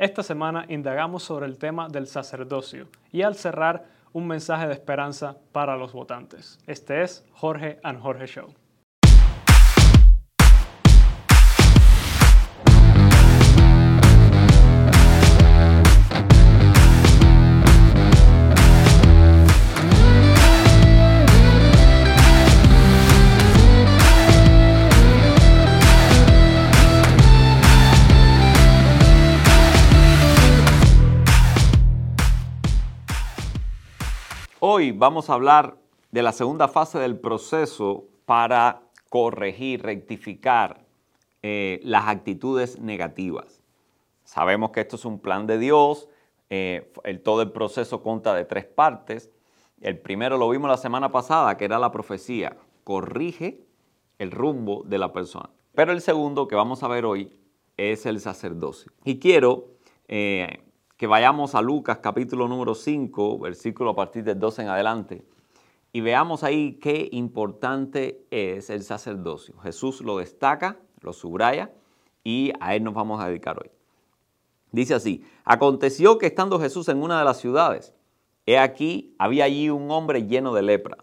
Esta semana indagamos sobre el tema del sacerdocio y al cerrar un mensaje de esperanza para los votantes. Este es Jorge and Jorge Show. Hoy vamos a hablar de la segunda fase del proceso para corregir, rectificar eh, las actitudes negativas. Sabemos que esto es un plan de Dios, eh, el, todo el proceso consta de tres partes. El primero lo vimos la semana pasada, que era la profecía, corrige el rumbo de la persona. Pero el segundo que vamos a ver hoy es el sacerdocio. Y quiero eh, que vayamos a Lucas capítulo número 5, versículo a partir del 12 en adelante, y veamos ahí qué importante es el sacerdocio. Jesús lo destaca, lo subraya, y a él nos vamos a dedicar hoy. Dice así, aconteció que estando Jesús en una de las ciudades, he aquí, había allí un hombre lleno de lepra,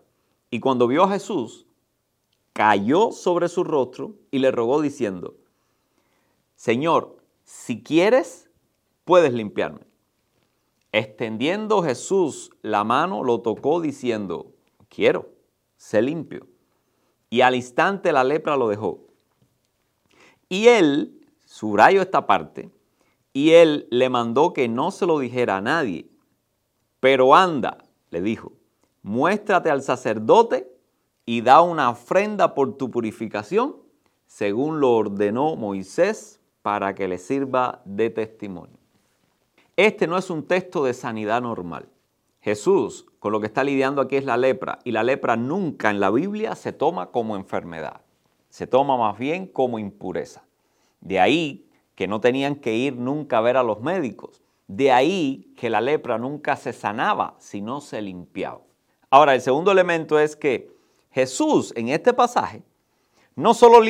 y cuando vio a Jesús, cayó sobre su rostro y le rogó diciendo, Señor, si quieres, puedes limpiarme. Extendiendo Jesús la mano, lo tocó diciendo, quiero, sé limpio. Y al instante la lepra lo dejó. Y él, subrayo esta parte, y él le mandó que no se lo dijera a nadie. Pero anda, le dijo, muéstrate al sacerdote y da una ofrenda por tu purificación, según lo ordenó Moisés, para que le sirva de testimonio. Este no es un texto de sanidad normal. Jesús con lo que está lidiando aquí es la lepra y la lepra nunca en la Biblia se toma como enfermedad, se toma más bien como impureza. De ahí que no tenían que ir nunca a ver a los médicos. De ahí que la lepra nunca se sanaba, sino se limpiaba. Ahora, el segundo elemento es que Jesús en este pasaje no solo,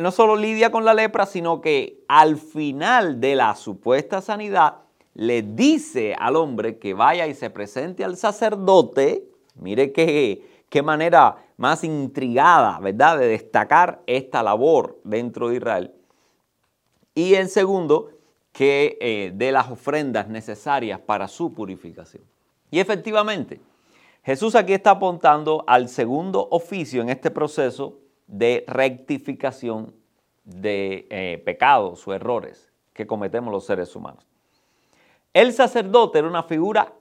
no solo lidia con la lepra, sino que al final de la supuesta sanidad le dice al hombre que vaya y se presente al sacerdote, mire qué, qué manera más intrigada, ¿verdad?, de destacar esta labor dentro de Israel. Y en segundo, que eh, dé las ofrendas necesarias para su purificación. Y efectivamente, Jesús aquí está apuntando al segundo oficio en este proceso de rectificación de eh, pecados o errores que cometemos los seres humanos. El sacerdote era una figura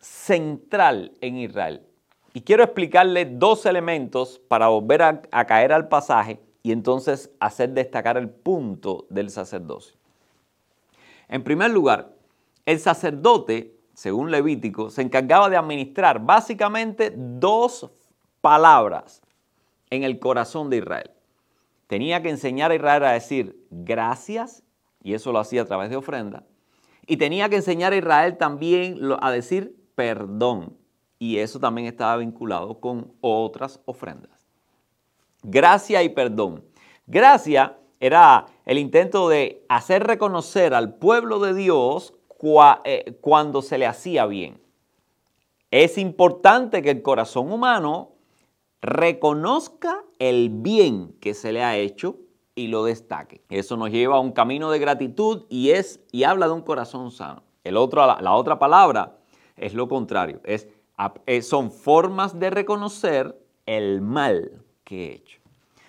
central en Israel. Y quiero explicarle dos elementos para volver a, caer al pasaje y entonces hacer destacar el punto del sacerdocio. En primer lugar, el sacerdote, según Levítico, se encargaba de administrar básicamente dos palabras en el corazón de Israel. Tenía que enseñar a Israel a decir gracias, y eso lo hacía a través de ofrenda, y tenía que enseñar a Israel también a decir perdón. Y eso también estaba vinculado con otras ofrendas. Gracia y perdón. Gracia era el intento de hacer reconocer al pueblo de Dios eh, cuando se le hacía bien. Es importante que el corazón humano reconozca el bien que se le ha hecho y lo destaque. Eso nos lleva a un camino de gratitud y, es, y habla de un corazón sano. El otro, la, otra palabra es lo contrario, es, son formas de reconocer el mal que he hecho.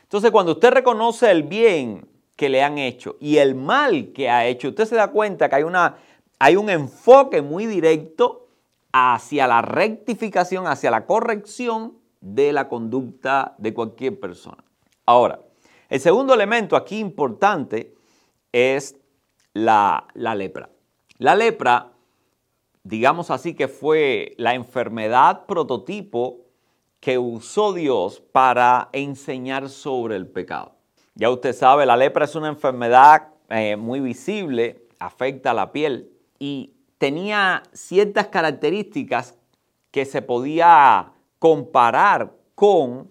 Entonces, cuando usted reconoce el bien que le han hecho y el mal que ha hecho, usted se da cuenta que hay, una, hay un enfoque muy directo hacia la rectificación, hacia la corrección de la conducta de cualquier persona. Ahora, el segundo elemento aquí importante es la, lepra. La lepra, digamos así, que fue la enfermedad prototipo que usó Dios para enseñar sobre el pecado. Ya usted sabe, la lepra es una enfermedad eh, muy visible, afecta a la piel y tenía ciertas características que se podía comparar con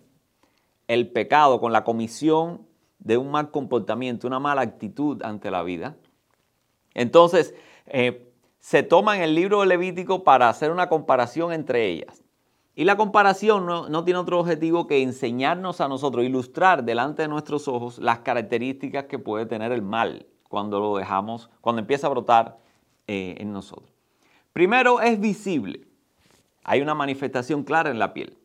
el pecado, con la comisión de un mal comportamiento, una mala actitud ante la vida. Entonces, eh, se toma en el libro Levítico para hacer una comparación entre ellas. Y la comparación no, no, tiene otro objetivo que enseñarnos a nosotros, ilustrar delante de nuestros ojos las características que puede tener el mal cuando lo dejamos, cuando empieza a brotar eh, en nosotros. Primero es visible. Hay una manifestación clara en la piel.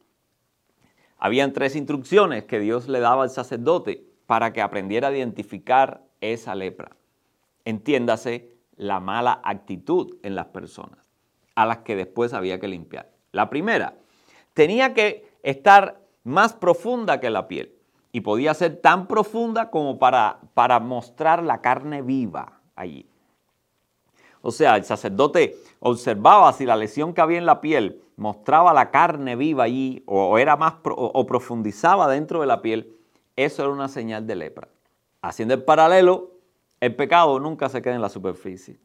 Habían tres instrucciones que Dios le daba al sacerdote para que aprendiera a identificar esa lepra. Entiéndase la mala actitud en las personas, a las que después había que limpiar. La primera, tenía que estar más profunda que la piel y podía ser tan profunda como para, para mostrar la carne viva allí. O sea, el sacerdote observaba si la lesión que había en la piel mostraba la carne viva allí o, era más o profundizaba dentro de la piel, eso era una señal de lepra. Haciendo el paralelo, el pecado nunca se queda en la superficie.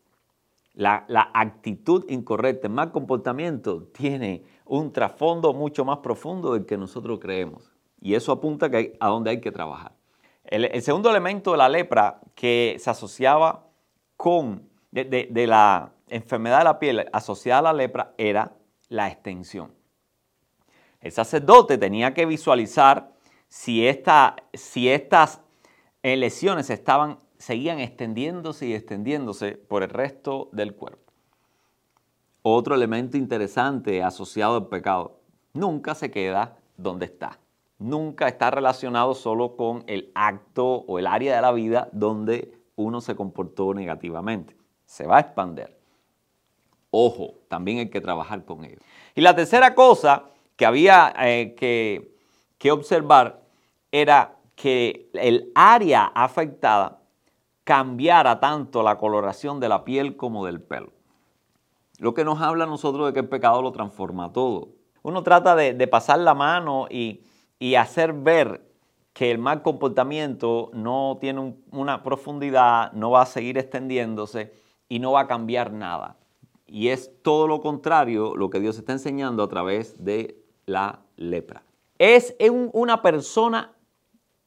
La, actitud incorrecta, el mal comportamiento tiene un trasfondo mucho más profundo del que nosotros creemos. Y eso apunta a dónde hay que trabajar. El, segundo elemento de la lepra que se asociaba con, de, la enfermedad de la piel asociada a la lepra era la extensión. El sacerdote tenía que visualizar si, esta, si estas lesiones estaban seguían extendiéndose y extendiéndose por el resto del cuerpo. Otro elemento interesante asociado al pecado, nunca se queda donde está. Nunca está relacionado solo con el acto o el área de la vida donde uno se comportó negativamente. Se va a expander. Ojo, también hay que trabajar con ello. Y la tercera cosa que había eh, que, que observar era que el área afectada cambiara tanto la coloración de la piel como del pelo. Lo que nos habla a nosotros de que el pecado lo transforma todo. Uno trata de, pasar la mano y, hacer ver que el mal comportamiento no tiene una profundidad, no va a seguir extendiéndose y no va a cambiar nada. Y es todo lo contrario lo que Dios está enseñando a través de la lepra. Es una persona,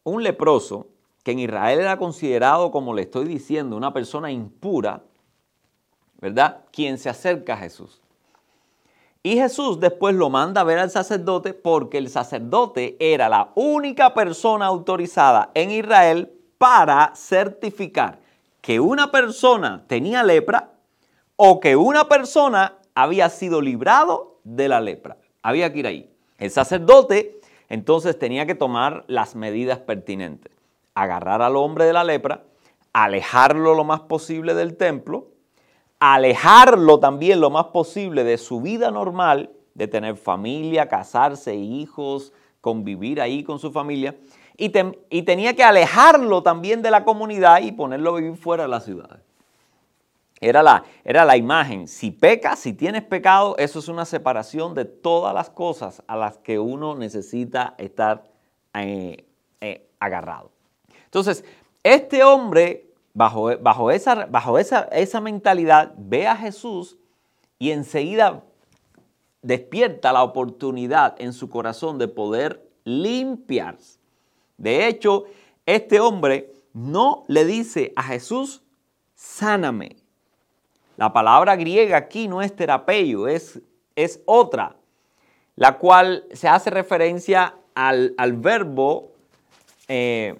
un leproso, que en Israel era considerado, como le estoy diciendo, una persona impura, ¿verdad? Quien se acerca a Jesús. Y Jesús después lo manda a ver al sacerdote porque el sacerdote era la única persona autorizada en Israel para certificar que una persona tenía lepra o que una persona había sido librado de la lepra. Había que ir ahí. El sacerdote entonces tenía que tomar las medidas pertinentes agarrar al hombre de la lepra, alejarlo lo más posible del templo, alejarlo también lo más posible de su vida normal, de tener familia, casarse, hijos, convivir ahí con su familia, y, tenía que alejarlo también de la comunidad y ponerlo a vivir fuera de la ciudad. Era la, era la imagen. Si pecas, si tienes pecado, eso es una separación de todas las cosas a las que uno necesita estar eh, eh, agarrado. Entonces, este hombre, bajo, bajo, esa, bajo esa, esa mentalidad, ve a Jesús y enseguida despierta la oportunidad en su corazón de poder limpiarse. De hecho, este hombre no le dice a Jesús, sáname. La palabra griega aquí no es terapeo, es, es otra, la cual se hace referencia al, verbo eh,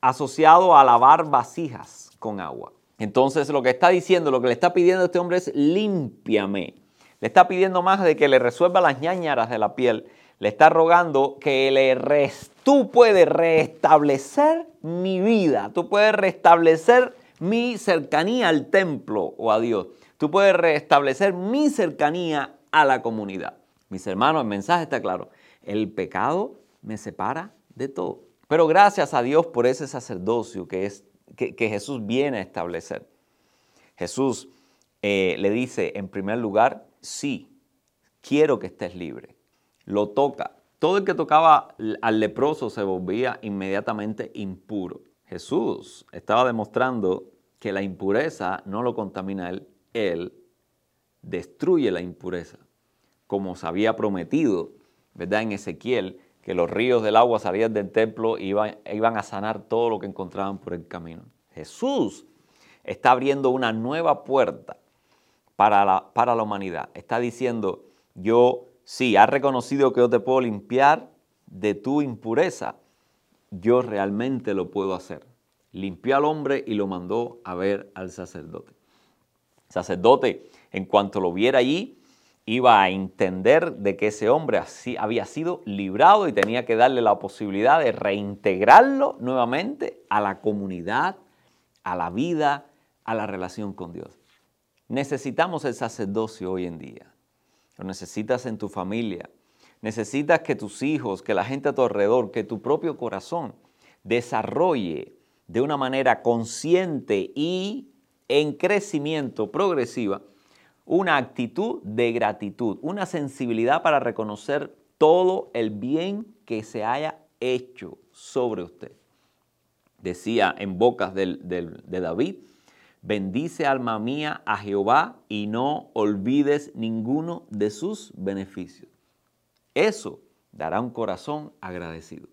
asociado a lavar vasijas con agua. Entonces lo que está diciendo, lo que le está pidiendo a este hombre es límpiame. Le está pidiendo más de que le resuelva las ñañaras de la piel. Le está rogando que le res, tú puedes restablecer mi vida. Tú puedes restablecer mi cercanía al templo o a Dios. Tú puedes restablecer mi cercanía a la comunidad. Mis hermanos, el mensaje está claro. El pecado me separa de todo. Pero gracias a Dios por ese sacerdocio que, es, que, Jesús viene a establecer. Jesús eh, le dice, en primer lugar, sí, quiero que estés libre. Lo toca. Todo el que tocaba al leproso se volvía inmediatamente impuro. Jesús estaba demostrando que la impureza no lo contamina él, él destruye la impureza, como se había prometido, ¿verdad? En Ezequiel, que los ríos del agua salían del templo y iban, iban a sanar todo lo que encontraban por el camino. Jesús está abriendo una nueva puerta para la, para la humanidad. Está diciendo, yo sí, has reconocido que yo te puedo limpiar de tu impureza, yo realmente lo puedo hacer. Limpió al hombre y lo mandó a ver al sacerdote. El sacerdote, en cuanto lo viera allí, iba a entender de que ese hombre había sido librado y tenía que darle la posibilidad de reintegrarlo nuevamente a la comunidad, a la vida, a la relación con Dios. Necesitamos el sacerdocio hoy en día. Lo necesitas en tu familia. Necesitas que tus hijos, que la gente a tu alrededor, que tu propio corazón desarrolle de una manera consciente y en crecimiento progresiva una actitud de gratitud, una sensibilidad para reconocer todo el bien que se haya hecho sobre usted. Decía en bocas de David, bendice alma mía a Jehová y no olvides ninguno de sus beneficios. Eso dará un corazón agradecido.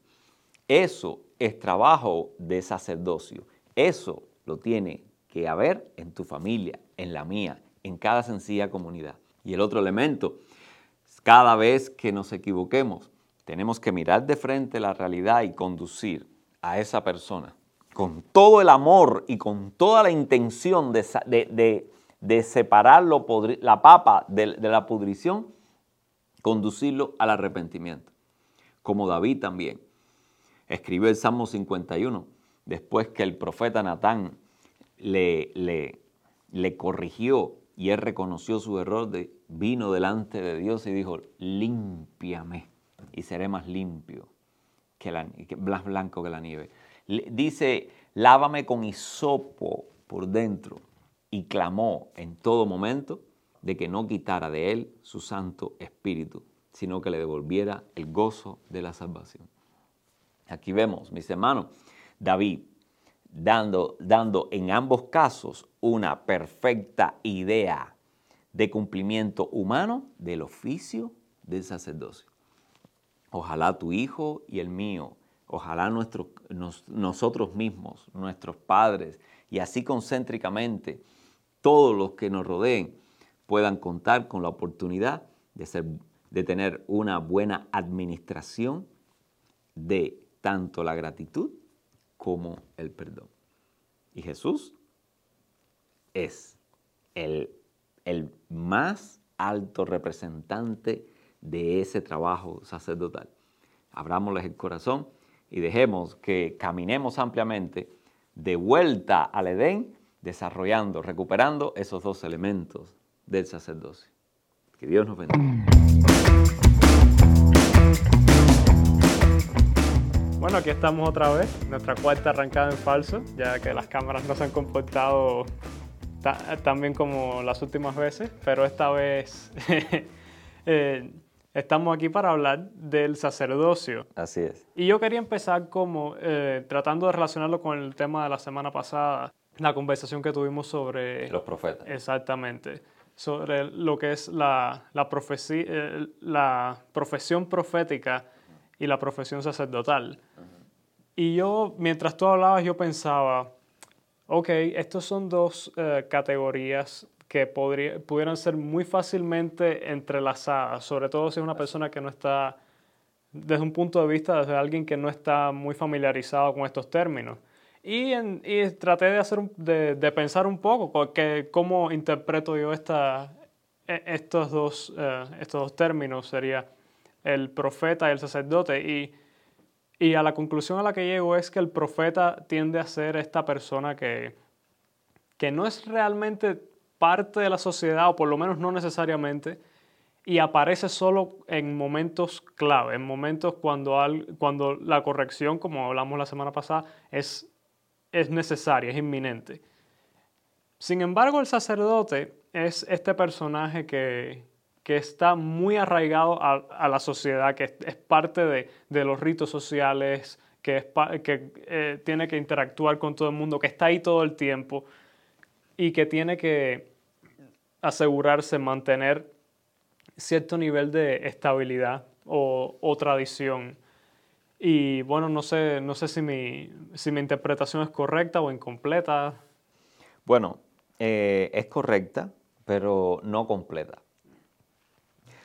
Eso es trabajo de sacerdocio. Eso lo tiene que haber en tu familia, en la mía, en cada sencilla comunidad. Y el otro elemento, cada vez que nos equivoquemos, tenemos que mirar de frente la realidad y conducir a esa persona con todo el amor y con toda la intención de, separar la papa de la pudrición, conducirlo al arrepentimiento. Como David también escribió el Salmo 51, después que el profeta Natán le, le, corrigió y él reconoció su error, vino delante de Dios y dijo, límpiame y seré más limpio que la, más blanco que la nieve. Dice, lávame con hisopo por dentro y clamó en todo momento de que no quitara de él su Santo Espíritu, sino que le devolviera el gozo de la salvación. Aquí vemos, mis hermanos, David dando, dando en ambos casos una perfecta idea de cumplimiento humano del oficio del sacerdocio. Ojalá tu hijo y el mío, ojalá nosotros mismos, nuestros padres, y así concéntricamente todos los que nos rodeen puedan contar con la oportunidad de, ser, de tener una buena administración de tanto la gratitud como el perdón. Y Jesús es el, el más alto representante de ese trabajo sacerdotal. Abrámosles el corazón y dejemos que caminemos ampliamente de vuelta al Edén, desarrollando, recuperando esos dos elementos del sacerdocio. Que Dios nos bendiga. Bueno, aquí estamos otra vez, nuestra cuarta arrancada en falso, ya que las cámaras no se han comportado tan bien como las últimas veces, pero esta vez eh, estamos aquí para hablar del sacerdocio. Así es. Y yo quería empezar como eh, tratando de relacionarlo con el tema de la semana pasada, la conversación que tuvimos sobre... Los profetas. Exactamente sobre lo que es la, la, profecía, eh, la profesión profética y la profesión sacerdotal. Y yo, mientras tú hablabas, yo pensaba, ok, estas son dos eh, categorías que pudieran ser muy fácilmente entrelazadas, sobre todo si es una persona que no está, desde un punto de vista, desde alguien que no está muy familiarizado con estos términos. Y, traté de, hacer, de, pensar un poco que, cómo interpreto yo esta, e, estos, dos, eh, estos dos términos, sería el profeta y el sacerdote. Y, y a la conclusión a la que llego es que el profeta tiende a ser esta persona que, que no es realmente parte de la sociedad, o por lo menos no necesariamente, y aparece solo en momentos clave, en momentos cuando, cuando la corrección, como hablamos la semana pasada, es, es necesaria, es inminente. Sin embargo, el sacerdote es este personaje que, que está muy arraigado a, la sociedad, que es, parte de, los ritos sociales, que, que eh, tiene que interactuar con todo el mundo, que está ahí todo el tiempo y que tiene que asegurarse mantener cierto nivel de estabilidad o, tradición. Y bueno, no sé, no sé si, mi, si mi interpretación es correcta o incompleta. Bueno, eh, es correcta, pero no completa.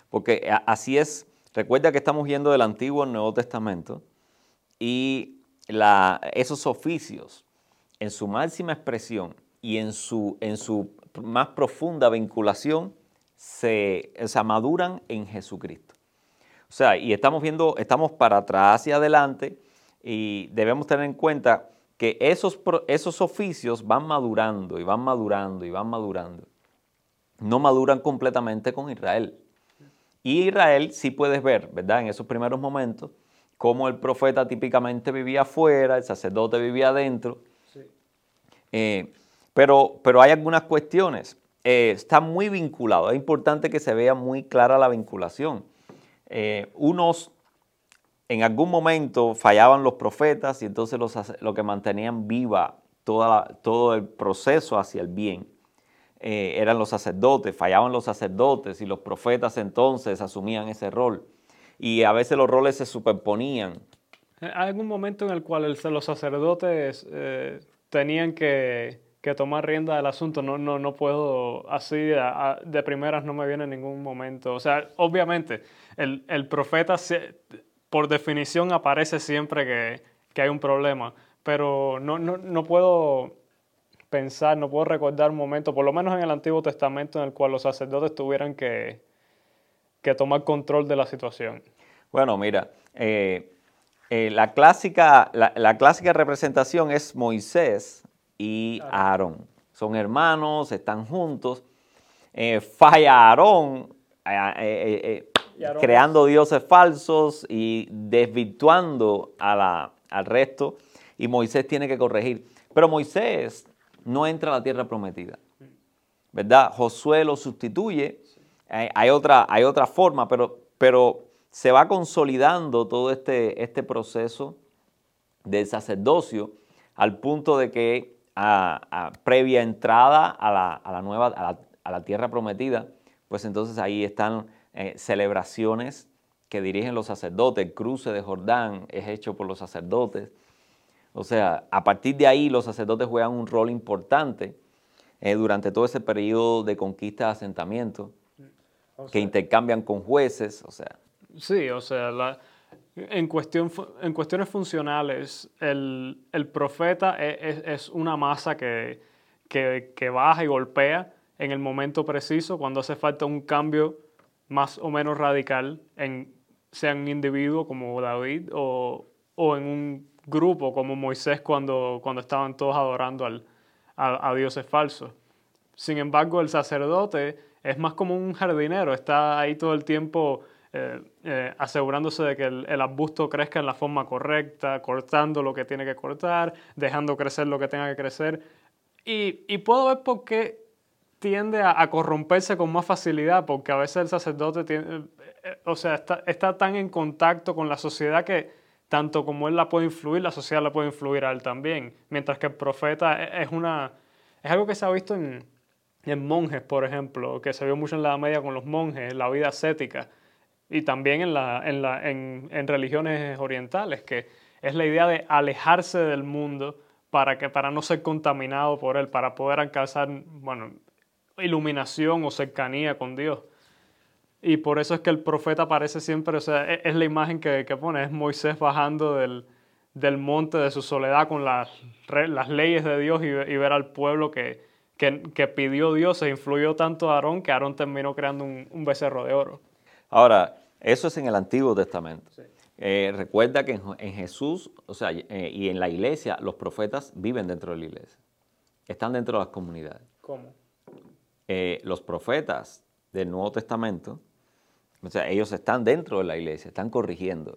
Porque así es, recuerda que estamos yendo del Antiguo al Nuevo Testamento y esos oficios en su máxima expresión y en su, en su más profunda vinculación se, se maduran en Jesucristo. O sea, y estamos viendo, estamos para atrás y adelante y debemos tener en cuenta que esos, esos oficios van madurando y van madurando y van madurando. No maduran completamente con Israel. Y Israel sí puedes ver, ¿verdad? En esos primeros momentos, cómo el profeta típicamente vivía afuera, el sacerdote vivía adentro. Eh, pero, pero hay algunas cuestiones. Eh, está muy vinculado. Es importante que se vea muy clara la vinculación. Eh, unos en algún momento fallaban los profetas y entonces lo que mantenían viva todo el proceso hacia el bien eh, eran los sacerdotes, fallaban los sacerdotes y los profetas entonces asumían ese rol. Y a veces los roles se superponían. ¿Hay algún momento en el cual los sacerdotes eh, tenían que, tomar rienda del asunto? No, no, no puedo, así de primeras no me viene en ningún momento. O sea, obviamente, el, el profeta se, por definición aparece siempre que, hay un problema, pero no, no, puedo pensar, no puedo recordar un momento, por lo menos en el Antiguo Testamento, en el cual los sacerdotes tuvieran que, tomar control de la situación. Bueno, mira, eh, eh, la, clásica, la, clásica representación es Moisés y Aarón. Son hermanos, están juntos. Eh, falla Aarón, creando dioses falsos y desvirtuando al resto. Y Moisés tiene que corregir. Pero Moisés no entra a la tierra prometida. ¿Verdad? Josué lo sustituye. Hay, otra, hay otra forma, pero, pero se va consolidando todo este, este proceso del sacerdocio al punto de que a, previa entrada a la, a la nueva, a la, a la, tierra prometida, pues entonces ahí están eh, celebraciones que dirigen los sacerdotes. El cruce de Jordán es hecho por los sacerdotes. O sea, a partir de ahí los sacerdotes juegan un rol importante eh, durante todo ese periodo de conquista de asentamiento, que intercambian con jueces, o sea. Sí, o sea, en, cuestión, en cuestiones funcionales, el, profeta e, es, una masa que, que, baja y golpea en el momento preciso cuando hace falta un cambio más o menos radical, en, sea en un individuo como David o, en un grupo como Moisés cuando, cuando estaban todos adorando al, a, dioses falsos. Sin embargo, el sacerdote es más como un jardinero, está ahí todo el tiempo eh, eh, asegurándose de que el, el, arbusto crezca en la forma correcta, cortando lo que tiene que cortar, dejando crecer lo que tenga que crecer. Y, y puedo ver por qué tiende a, corromperse con más facilidad porque a veces el sacerdote tiene, eh, eh, o sea, está, está, tan en contacto con la sociedad que tanto como él la puede influir, la sociedad la puede influir a él también. Mientras que el profeta e, es, una, es algo que se ha visto en, en monjes, por ejemplo, que se vio mucho en la Media con los monjes, la vida ascética, y también en, la, en, la, en, en religiones orientales, que es la idea de alejarse del mundo para, que, para no ser contaminado por él, para poder alcanzar, bueno, iluminación o cercanía con Dios. Y por eso es que el profeta aparece siempre, o sea, e-, es, la imagen que, pone, es Moisés bajando del, monte de su soledad con las, las leyes de Dios y, ver al pueblo que, que, pidió Dios, se influyó tanto a Aarón que Aarón terminó creando un, becerro de oro. Ahora, eso es en el Antiguo Testamento. Eh, recuerda que en, Jesús, o sea, eh, y en la iglesia, los profetas viven dentro de la iglesia. Están dentro de las comunidades. ¿Cómo? Eh, los profetas del Nuevo Testamento, o sea, ellos están dentro de la iglesia, están corrigiendo.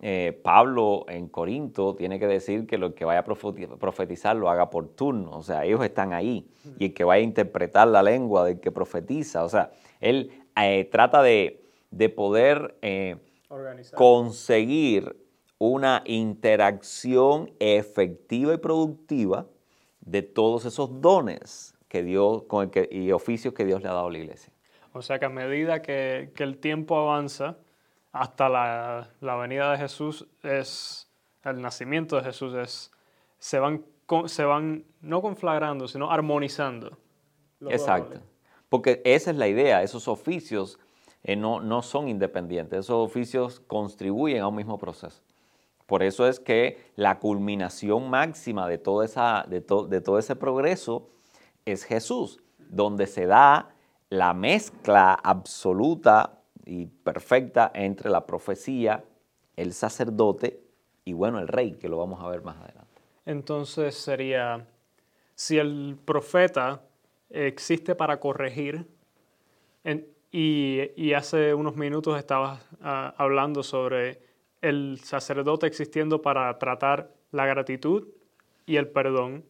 Eh, Pablo en Corinto tiene que decir que lo que vaya a profetizar lo haga por turno, o sea, ellos están ahí. Y el que vaya a interpretar la lengua del que profetiza, o sea, él eh, trata de, poder conseguir una interacción efectiva y productiva de todos esos dones que Dios, con el que, y oficios que Dios le ha dado a la iglesia. O sea que a medida que, que el tiempo avanza, hasta la, la, venida de Jesús, es el nacimiento de Jesús, es, se van se van no conflagrando, sino armonizando. Exacto. Porque esa es la idea, esos oficios eh, no, no son independientes, esos oficios contribuyen a un mismo proceso. Por eso es que la culminación máxima de, esa, de, to- de todo ese progreso es Jesús, donde se da la mezcla absoluta y perfecta entre la profecía, el sacerdote y bueno, el rey, que lo vamos a ver más adelante. Entonces sería, si el profeta existe para corregir, en- y, y hace unos minutos estabas ah, hablando sobre el sacerdote existiendo para tratar la gratitud y el perdón,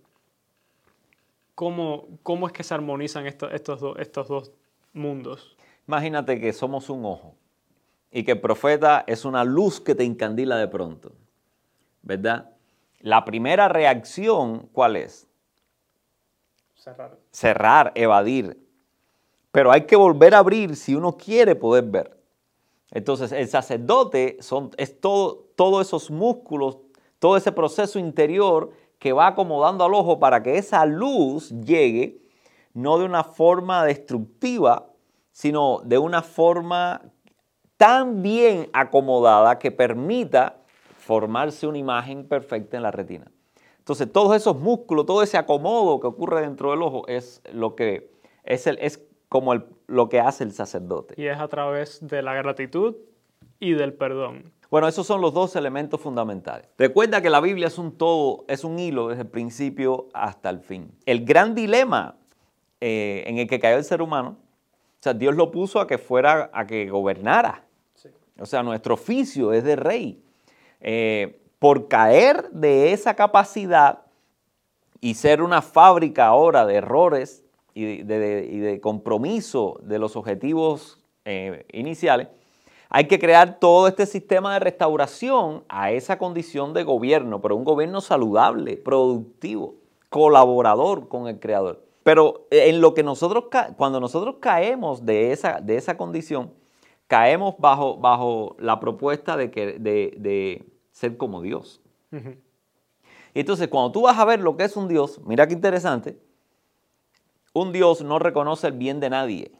¿cómo, cómo es que se armonizan estos, estos, do- estos dos mundos? Imagínate que somos un ojo y que el profeta es una luz que te encandila de pronto, ¿verdad? La primera reacción, ¿cuál es? Cerrar. Cerrar, evadir. Pero hay que volver a abrir si uno quiere poder ver. Entonces, el sacerdote son, es todo, todos esos músculos, todo ese proceso interior que va acomodando al ojo para que esa luz llegue no de una forma destructiva, sino de una forma tan bien acomodada que permita formarse una imagen perfecta en la retina. Entonces, todos esos músculos, todo ese acomodo que ocurre dentro del ojo es lo que es, el, como el- lo que hace el sacerdote. Y es a través de la gratitud y del perdón. Bueno, esos son los dos elementos fundamentales. Recuerda que la Biblia es un todo, es un hilo desde el principio hasta el fin. El gran dilema eh, en el que cayó el ser humano, o sea, Dios lo puso a que fuera, a que gobernara. O sea, nuestro oficio es de rey. Eh, por caer de esa capacidad y ser una fábrica ahora de errores y de, de- y de compromiso de los objetivos eh, iniciales, hay que crear todo este sistema de restauración a esa condición de gobierno, pero un gobierno saludable, productivo, colaborador con el creador. Pero en lo que nosotros, cuando nosotros caemos de esa, de esa condición, caemos bajo, bajo la propuesta de, que, de, de ser como Dios. Ujú. Y entonces, cuando tú vas a ver lo que es un Dios, mira qué interesante, un Dios no reconoce el bien de nadie,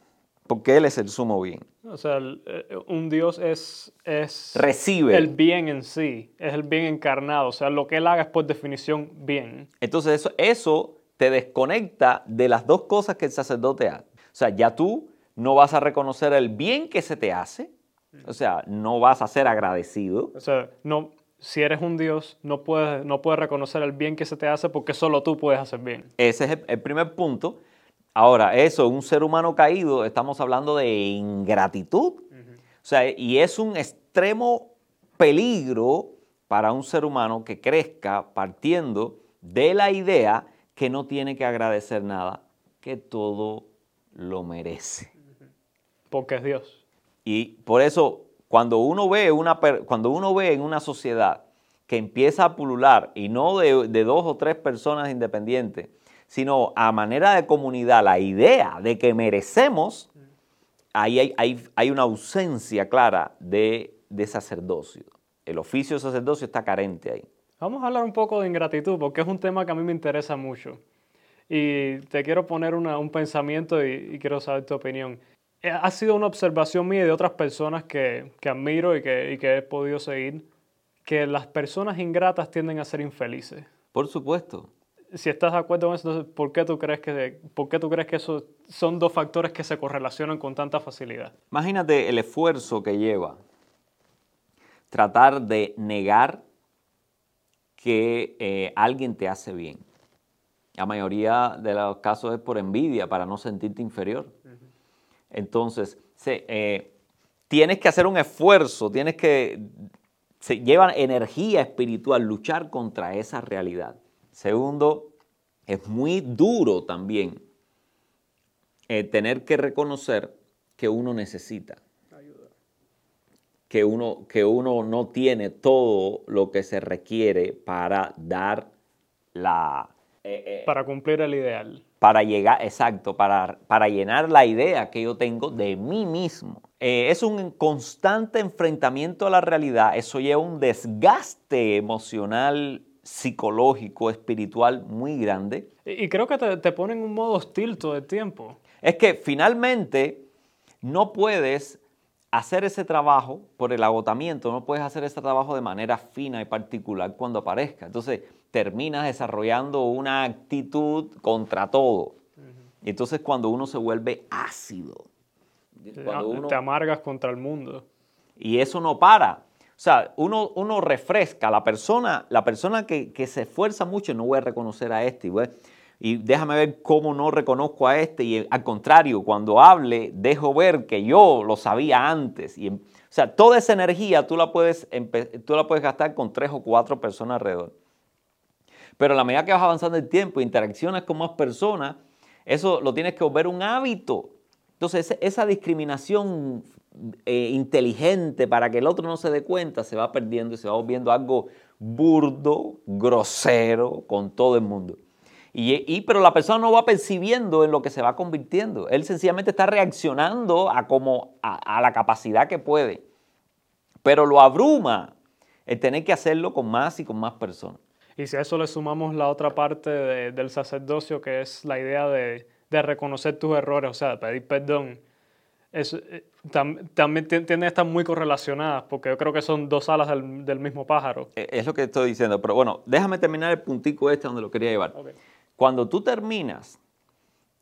porque Él es el sumo bien. O sea, el- eh, un Dios es, es Recibe. el bien en sí, es el bien encarnado. O sea, lo que Él haga es por definición bien. Entonces, eso, eso te desconecta de las dos cosas que el sacerdote hace. O sea, ya tú no vas a reconocer el bien que se te hace, o sea, no vas a ser agradecido. O sea, no, si eres un Dios, no puedes, no puedes reconocer el bien que se te hace porque solo tú puedes hacer bien. Ese es el, el primer punto. Ahora, eso, un ser humano caído, estamos hablando de ingratitud. O sea, y es un extremo peligro para un ser humano que crezca partiendo de la idea que no tiene que agradecer nada, que todo lo merece. Porque es Dios. Y por eso, cuando uno ve, una, cuando uno ve en una sociedad que empieza a pulular, y no de, de dos o tres personas independientes, sino a manera de comunidad, la idea de que merecemos, ahí hay, hay- hay una ausencia clara de, de sacerdocio. El oficio de sacerdocio está carente ahí. Vamos a hablar un poco de ingratitud porque es un tema que a mí me interesa mucho. Y te quiero poner una- un pensamiento y, y quiero saber tu opinión. Eh, Ha sido una observación mía y de otras personas que, que admiro y que, y que he podido seguir, que las personas ingratas tienden a ser infelices. Por supuesto. Si estás de acuerdo con eso, entonces, ¿por qué tú crees que, por qué tú crees que esos son dos factores que se correlacionan con tanta facilidad? Imagínate el esfuerzo que lleva tratar de negar que eh, alguien te hace bien. La mayoría de los casos es por envidia, para no sentirte inferior. Entonces, se, eh, tienes que hacer un esfuerzo, tienes que... Se lleva energía espiritual luchar contra esa realidad. Segundo, es muy duro también eh, tener que reconocer que uno necesita que uno, que uno no tiene todo lo que se requiere para dar la... eh, eh, Para cumplir el ideal. para llegar, exacto, para, para llenar la idea que yo tengo de mí mismo. Es un constante enfrentamiento a la realidad, eso lleva un desgaste emocional psicológico, espiritual muy grande. Y, creo que te, te pone en un modo hostil todo el tiempo. Es que finalmente no puedes hacer ese trabajo por el agotamiento, no puedes hacer ese trabajo de manera fina y particular cuando aparezca. Entonces terminas desarrollando una actitud contra todo. Y entonces cuando uno se vuelve ácido, cuando uno- te amargas contra el mundo. y eso no para. O sea, uno, uno refresca. La persona, la persona que, se esfuerza mucho, no voy a reconocer a este. Y, voy- y déjame ver cómo no reconozco a este. Y al contrario, cuando hable, dejo ver que yo lo sabía antes. Y, o sea, toda esa energía tú la, puedes, tú la puedes gastar con tres o cuatro personas alrededor. Pero a la medida que vas avanzando el tiempo, interaccionas con más personas, eso lo tienes que volver un hábito. Entonces, esa discriminación eh, inteligente para que el otro no se dé cuenta se va perdiendo y se va volviendo algo burdo, grosero con todo el mundo. Y, y- pero la persona no va percibiendo en lo que se va convirtiendo. Él sencillamente está reaccionando a, como, a, a la capacidad que puede. Pero lo abruma el tener que hacerlo con más y con más personas. Y si a eso le sumamos la otra parte de- del sacerdocio, que es la idea de, de reconocer tus errores, o sea, de pedir perdón, eh, tam- también tien- tienden a estar muy correlacionadas, porque yo creo que son dos alas del, del mismo pájaro. Eh, Es lo que estoy diciendo. Pero bueno, déjame terminar el puntico este donde lo quería llevar. Cuando tú terminas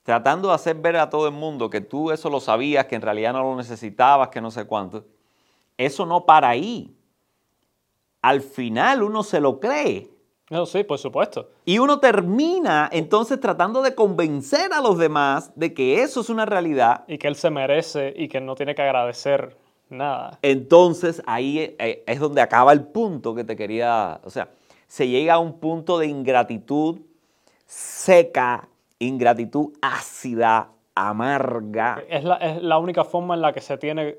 tratando de hacer ver a todo el mundo que tú eso lo sabías, que en realidad no lo necesitabas, que no sé cuánto, eso no para ahí. Al final uno se lo cree. Eso sí, por supuesto. Y uno termina entonces tratando de convencer a los demás de que eso es una realidad. Y que él se merece y que no tiene que agradecer nada. Entonces ahí eh, es donde acaba el punto que te quería, o sea, se llega a un punto de ingratitud seca, ingratitud ácida, amarga. Es la, es la única forma en la que se tiene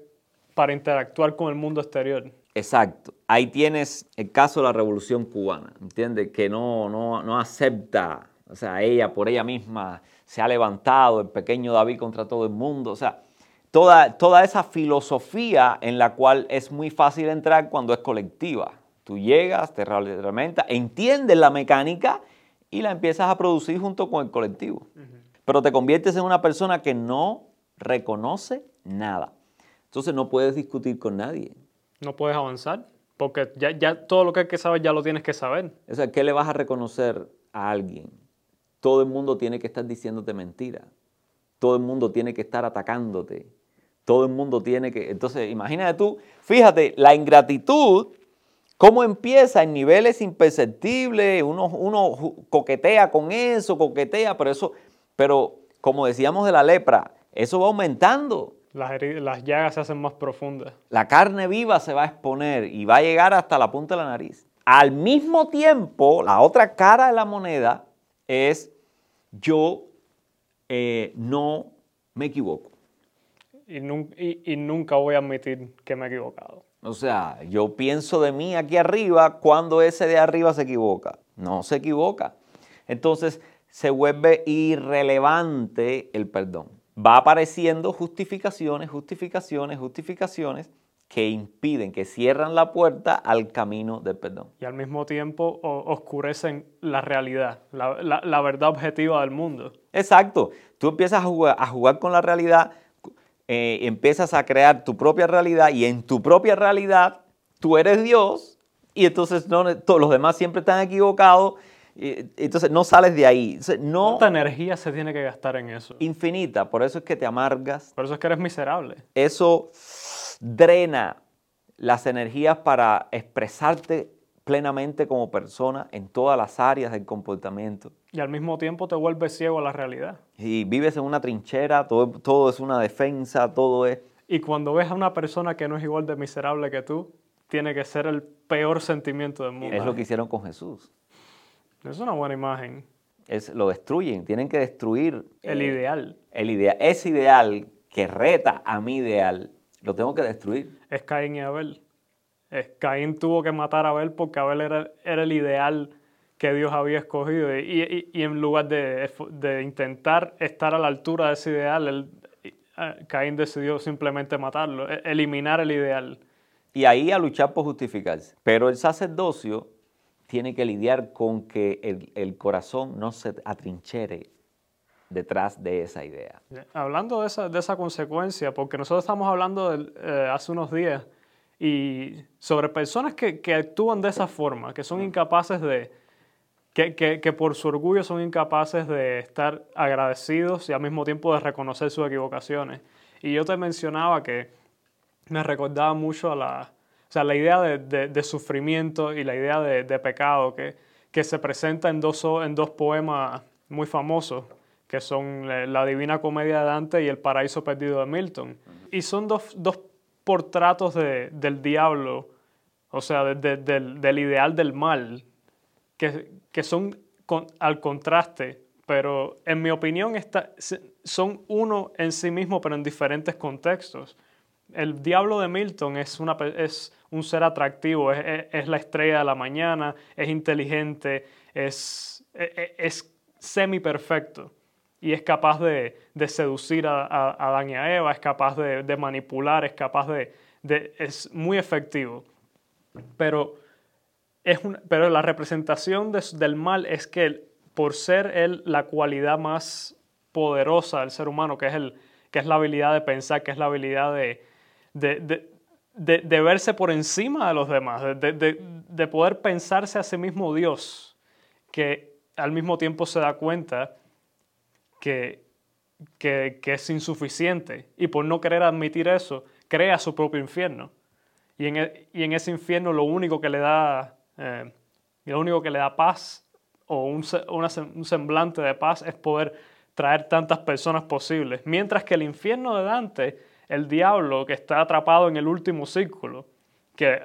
para interactuar con el mundo exterior. Exacto. Ahí tienes el caso de la revolución cubana, ¿entiendes? Que no, no, no acepta, o sea, ella por ella misma se ha levantado, el pequeño David contra todo el mundo, o sea, toda, toda esa filosofía en la cual es muy fácil entrar cuando es colectiva. Tú llegas, te reglamentas, entiendes la mecánica y la empiezas a producir junto con el colectivo. Pero te conviertes en una persona que no reconoce nada. Entonces no puedes discutir con nadie. No puedes avanzar, porque ya, ya todo lo que hay que saber ya lo tienes que saber. O sea, ¿qué le vas a reconocer a alguien? Todo el mundo tiene que estar diciéndote mentira. Todo el mundo tiene que estar atacándote. Todo el mundo tiene que... Entonces, imagínate tú, fíjate, la ingratitud, cómo empieza en niveles imperceptibles, uno, uno coquetea con eso, coquetea, pero eso, pero como decíamos de la lepra, eso va aumentando. Las, llagas se hacen más profundas. La carne viva se va a exponer y va a llegar hasta la punta de la nariz. Al mismo tiempo, la otra cara de la moneda es yo eh, no me equivoco. Y, nun- y- y nunca voy a admitir que me he equivocado. O sea, yo pienso de mí aquí arriba cuando ese de arriba se equivoca. No se equivoca. Entonces se vuelve irrelevante el perdón. Va apareciendo justificaciones, justificaciones, justificaciones que impiden, que cierran la puerta al camino del perdón. Y al mismo tiempo o- oscurecen la realidad, la, la- la verdad objetiva del mundo. Exacto. Tú empiezas a jugar, a jugar con la realidad, eh, empiezas a crear tu propia realidad y en tu propia realidad tú eres Dios y entonces no, todos los demás siempre están equivocados. Entonces no sales de ahí. No ¿Cuánta energía se tiene que gastar en eso? infinita. Por eso es que te amargas. Por eso es que eres miserable. Eso drena las energías para expresarte plenamente como persona en todas las áreas del comportamiento. Y al mismo tiempo te vuelves ciego a la realidad. Y vives en una trinchera, todo, todo es una defensa, todo es... Y cuando ves a una persona que no es igual de miserable que tú, tiene que ser el peor sentimiento del mundo. Es lo que hicieron con Jesús. Es una buena imagen. Es, lo destruyen, tienen que destruir El eh, ideal el idea, ese ideal que reta a mi ideal, lo tengo que destruir. es Caín y Abel. Es, Caín tuvo que matar a Abel porque Abel era, era el ideal que Dios había escogido. Y, y- y en lugar de, de intentar estar a la altura de ese ideal, él- eh, Caín decidió simplemente matarlo, e- eliminar el ideal. Y ahí a luchar por justificarse. Pero el sacerdocio tiene que lidiar con que el, corazón no se atrinchere detrás de esa idea. Hablando de esa, de esa consecuencia, porque nosotros estamos hablando eh, hace unos días y sobre personas que, que, actúan de esa forma, que son incapaces de, que, que, que, por su orgullo son incapaces de estar agradecidos y al mismo tiempo de reconocer sus equivocaciones. Y yo te mencionaba que me recordaba mucho a la, o sea, la idea de, de, de sufrimiento y la idea de, de pecado que, que se presenta en dos, en dos poemas muy famosos que son la Divina Comedia de Dante y El Paraíso Perdido de Milton. Y son dos, dos portratos de, del diablo, o sea, de, del, del, ideal del mal, que, que son con, al contraste, pero en mi opinión está, son uno en sí mismo, pero en diferentes contextos. El diablo de Milton es, una, es un ser atractivo, es, es, la estrella de la mañana, es inteligente, es, es, es semi perfecto y es capaz de, de seducir a, a, a, Adán Eva, es capaz de, de manipular, es capaz de, de, es muy efectivo. Pero, es una, pero la representación del mal es que por ser él la cualidad más poderosa del ser humano, que es, el, que es la habilidad de pensar, que es la habilidad de, de, de, de verse por encima de los demás, de, de, de poder pensarse a sí mismo Dios, que al mismo tiempo se da cuenta que, que, que, es insuficiente y por no querer admitir eso, crea su propio infierno. Y en, e, y en ese infierno lo único que le da, eh, lo único que le da paz o un, un semblante de paz es poder traer tantas personas posibles. Mientras que el infierno de Dante, el diablo que está atrapado en el último círculo, que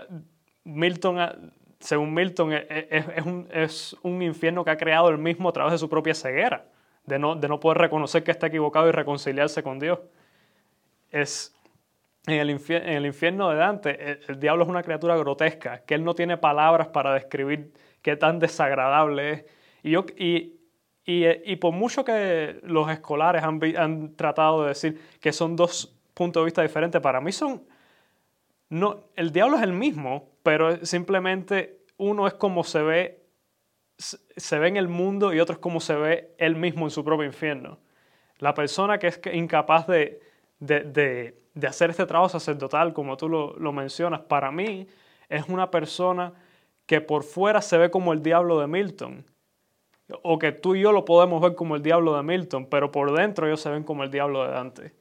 Milton, según Milton, es, es, un, es un infierno que ha creado él mismo a través de su propia ceguera de no, de no poder reconocer que está equivocado y reconciliarse con Dios. Es, en, el infierno, en el infierno de Dante, el, el, diablo es una criatura grotesca, que él no tiene palabras para describir qué tan desagradable es. Y, yo, y, y, y por mucho que los escolares han, han tratado de decir que son dos puntos de vista diferentes, para mí son... No, el diablo es el mismo, pero simplemente uno es como se ve se ve en el mundo y otro es como se ve él mismo en su propio infierno. La persona que es incapaz de, de, de, de hacer este trabajo sacerdotal, como tú lo, lo, mencionas, para mí es una persona que por fuera se ve como el diablo de Milton. O que tú y yo lo podemos ver como el diablo de Milton, pero por dentro ellos se ven como el diablo de Dante.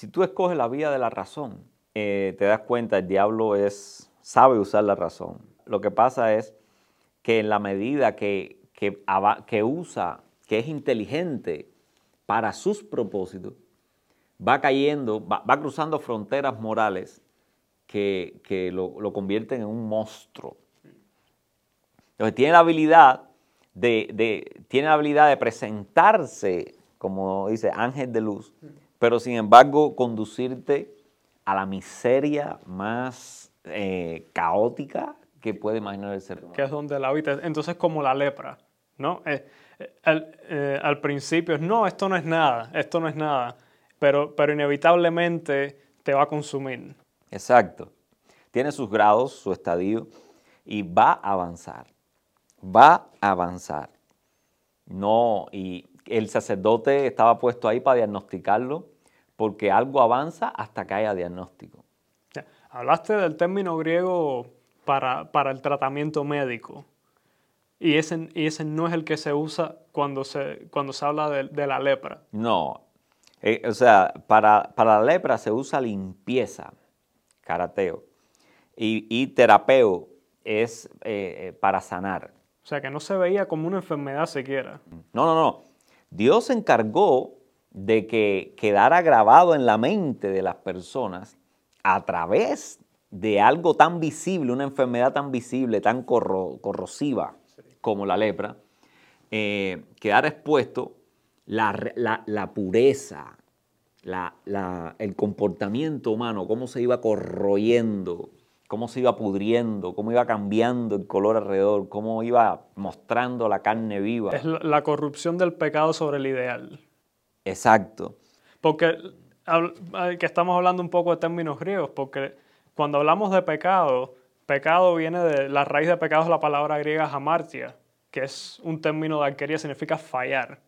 Si tú escoges la vía de la razón, eh, te das cuenta, el diablo es, sabe usar la razón. Lo que pasa es que en la medida que, que, usa, que es inteligente para sus propósitos, va cayendo, va, va cruzando fronteras morales que, que lo, lo, convierten en un monstruo. Entonces tiene la habilidad de, tiene la habilidad de presentarse, como dice ángel de luz, pero sin embargo conducirte a la miseria más eh, caótica que puede imaginar el ser humano. Que es donde la habita. Entonces, como la lepra, ¿no? Eh, eh, al, al, principio es, no, esto no es nada, esto no es nada, pero, pero inevitablemente te va a consumir. Exacto. Tiene sus grados, su estadio, y va a avanzar. Va a avanzar. No, y el sacerdote estaba puesto ahí para diagnosticarlo, porque algo avanza hasta que haya diagnóstico. Hablaste del término griego para, para el tratamiento médico. Y ese, y ese no es el que se usa cuando se, cuando se habla de, de la lepra. No. Eh, o sea, para, para, la lepra se usa limpieza, carateo. Y, y terapeo es eh, eh, para sanar. O sea, que no se veía como una enfermedad siquiera. No, no, no. Dios se encargó de que quedara grabado en la mente de las personas a través de algo tan visible, una enfermedad tan visible, tan corro, corrosiva como la lepra, eh, quedar expuesto la, pureza, el comportamiento humano, cómo se iba corroyendo, cómo se iba pudriendo, cómo iba cambiando el color alrededor, cómo iba mostrando la carne viva. Es la corrupción del pecado sobre el ideal. Exacto. Porque que estamos hablando un poco de términos griegos, porque cuando hablamos de pecado, Pecado viene de la raíz de pecado es la palabra griega hamartia, que es un término de arquería, significa fallar.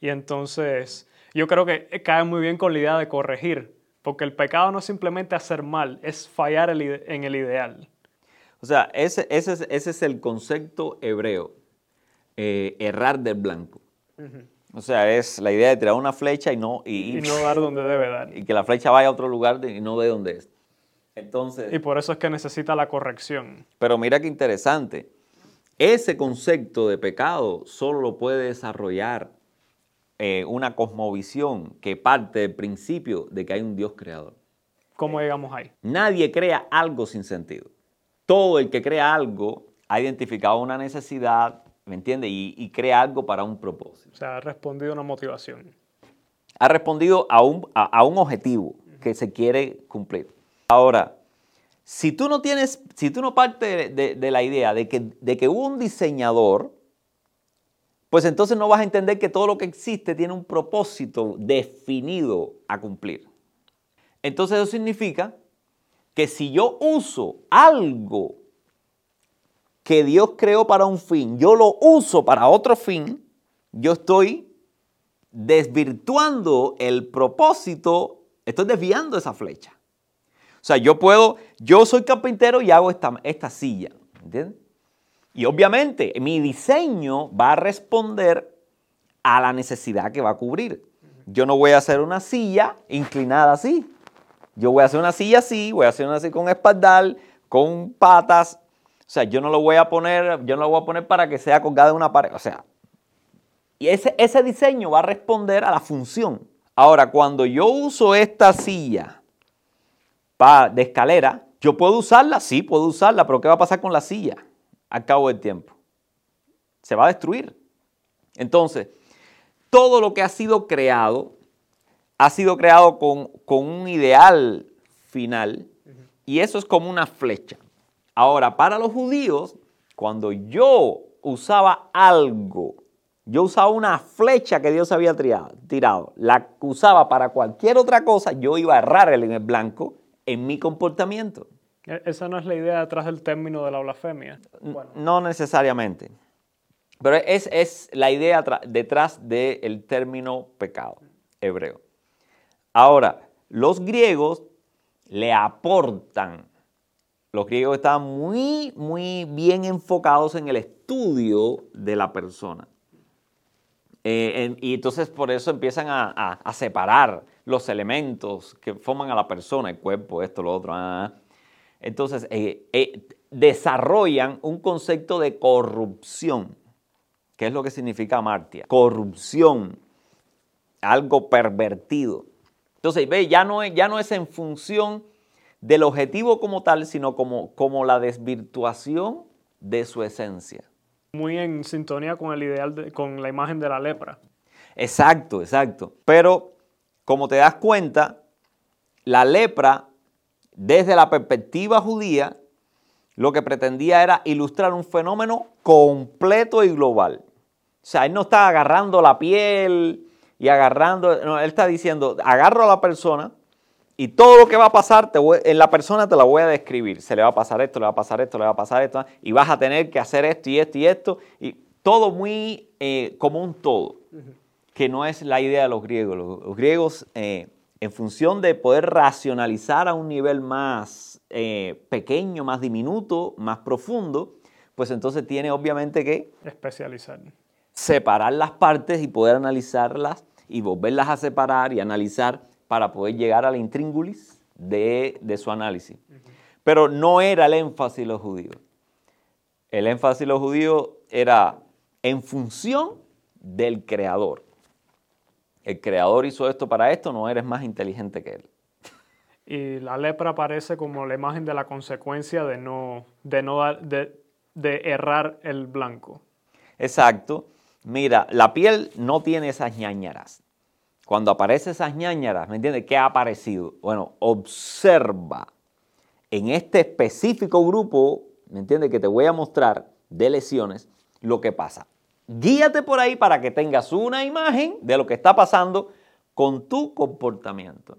Y entonces yo creo que cae muy bien con la idea de corregir, porque el pecado no es simplemente hacer mal, es fallar en el ideal. O sea, ese, ese, es el concepto hebreo, eh, errar del blanco. O sea, es la idea de tirar una flecha y no... Y, no dar donde debe dar. Y que la flecha vaya a otro lugar y no de donde es. Entonces... Y por eso es que necesita la corrección. Pero mira qué interesante. Ese concepto de pecado solo lo puede desarrollar eh, una cosmovisión que parte del principio de que hay un Dios creador. ¿Cómo llegamos ahí? Nadie crea algo sin sentido. Todo el que crea algo ha identificado una necesidad, ¿me entiende? Y, crea algo para un propósito. O sea, ha respondido a una motivación. Ha respondido a un, a, un objetivo que se quiere cumplir. Ahora, si tú no tienes, si tú no partes de, la idea de que, de que hubo un diseñador, pues entonces no vas a entender que todo lo que existe tiene un propósito definido a cumplir. Entonces eso significa que si yo uso algo que Dios creó para un fin, yo lo uso para otro fin, yo estoy desvirtuando el propósito, estoy desviando esa flecha. O sea, yo puedo, yo soy carpintero y hago esta, esta silla, ¿entiendes? Y obviamente mi diseño va a responder a la necesidad que va a cubrir. Yo no voy a hacer una silla inclinada así. Yo voy a hacer una silla así, voy a hacer una así con espaldar, con patas. O sea, yo no lo voy a poner, yo no lo voy a poner para que sea colgada en una pared. O sea, y ese, ese diseño va a responder a la función. Ahora, cuando yo uso esta silla de escalera, yo puedo usarla, sí, puedo usarla, pero ¿qué va a pasar con la silla? Al cabo del tiempo. Se va a destruir. Entonces, todo lo que ha sido creado ha sido creado con, un ideal final y eso es como una flecha. Ahora, para los judíos, cuando yo usaba algo, yo usaba una flecha que Dios había tirado, la usaba para cualquier otra cosa, yo iba a errar en el blanco en mi comportamiento. E, esa no es la idea detrás del término de la blasfemia. No necesariamente. Pero es, la idea detrás del término pecado hebreo. Ahora, los griegos le aportan, los griegos estaban muy, muy bien enfocados en el estudio de la persona. Eh, y entonces por eso empiezan a, separar los elementos que forman a la persona, el cuerpo, esto, lo otro. Ah, entonces, eh, eh, desarrollan un concepto de corrupción. ¿Qué es lo que significa martia? Corrupción, algo pervertido. Entonces, ve, ya no es, ya no es en función del objetivo como tal, sino como, como la desvirtuación de su esencia. Muy en sintonía con el ideal, con la imagen de la lepra. Exacto, exacto. Pero, como te das cuenta, la lepra desde la perspectiva judía, lo que pretendía era ilustrar un fenómeno completo y global. O sea, él no está agarrando la piel y agarrando, no, él está diciendo, agarro a la persona y todo lo que va a pasar en la persona te la voy a describir. Se le va a pasar esto, le va a pasar esto, le va a pasar esto, y vas a tener que hacer esto y esto y esto, y todo muy eh, como un todo, que no es la idea de los griegos. Los, griegos... Eh, en función de poder racionalizar a un nivel más eh, pequeño, más diminuto, más profundo, pues entonces tiene obviamente que especializar. Separar las partes y poder analizarlas y volverlas a separar y analizar para poder llegar a la intríngulis de, su análisis. Pero no era el énfasis de los judíos. El énfasis de los judíos era en función del creador el creador hizo esto para esto, no eres más inteligente que él. Y la lepra aparece como la imagen de la consecuencia de no, de no de, de errar el blanco. Exacto. Mira, la piel no tiene esas ñañaras. Cuando aparecen esas ñañaras, ¿me entiendes? ¿Qué ha aparecido? Bueno, observa en este específico grupo, ¿me entiendes? Que te voy a mostrar de lesiones, lo que pasa. Guíate por ahí para que tengas una imagen de lo que está pasando con tu comportamiento.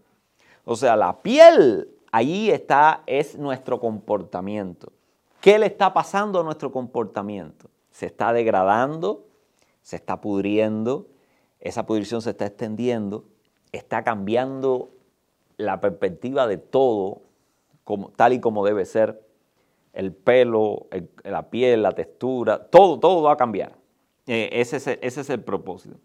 O sea, la piel Allí está, es nuestro comportamiento. ¿Qué le está pasando a nuestro comportamiento? Se está degradando, se está pudriendo, esa pudrición se está extendiendo, está cambiando la perspectiva de todo, como, tal y como debe ser, el pelo, la piel, la textura, todo, todo va a cambiar. Eh, ese, es el, ese, es el, propósito.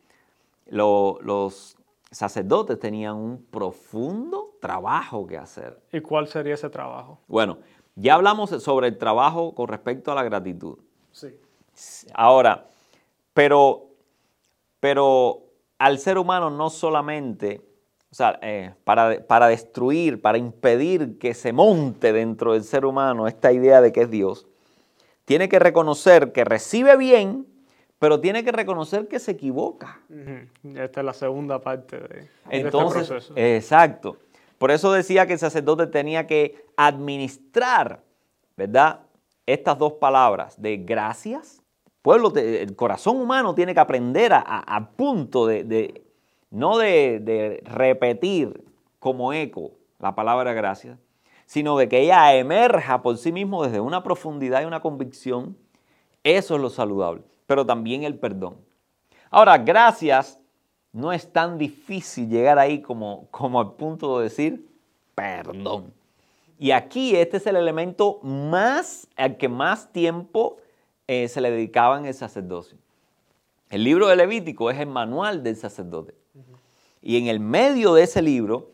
los sacerdotes tenían un profundo trabajo que hacer. ¿Y cuál sería ese trabajo? Bueno, ya hablamos sobre el trabajo con respecto a la gratitud. Sí. Ahora, pero, pero al ser humano no solamente, o sea, eh, para, para destruir, para impedir que se monte dentro del ser humano esta idea de que es Dios, tiene que reconocer que recibe bien, pero tiene que reconocer que se equivoca. Esta es la segunda parte de, Entonces, este proceso. Exacto. Por eso decía que el sacerdote tenía que administrar, ¿verdad? Estas dos palabras de gracias. Pueblo, el corazón humano tiene que aprender a, punto de, no de, de, repetir como eco la palabra gracias, sino de que ella emerja por sí mismo desde una profundidad y una convicción. Eso es lo saludable, pero también el perdón. Ahora, gracias no es tan difícil llegar ahí como, como al punto de decir perdón. Y aquí este es el elemento más, al que más tiempo eh, se le dedicaba en el sacerdocio. El libro de Levítico es el manual del sacerdote. Y en el medio de ese libro,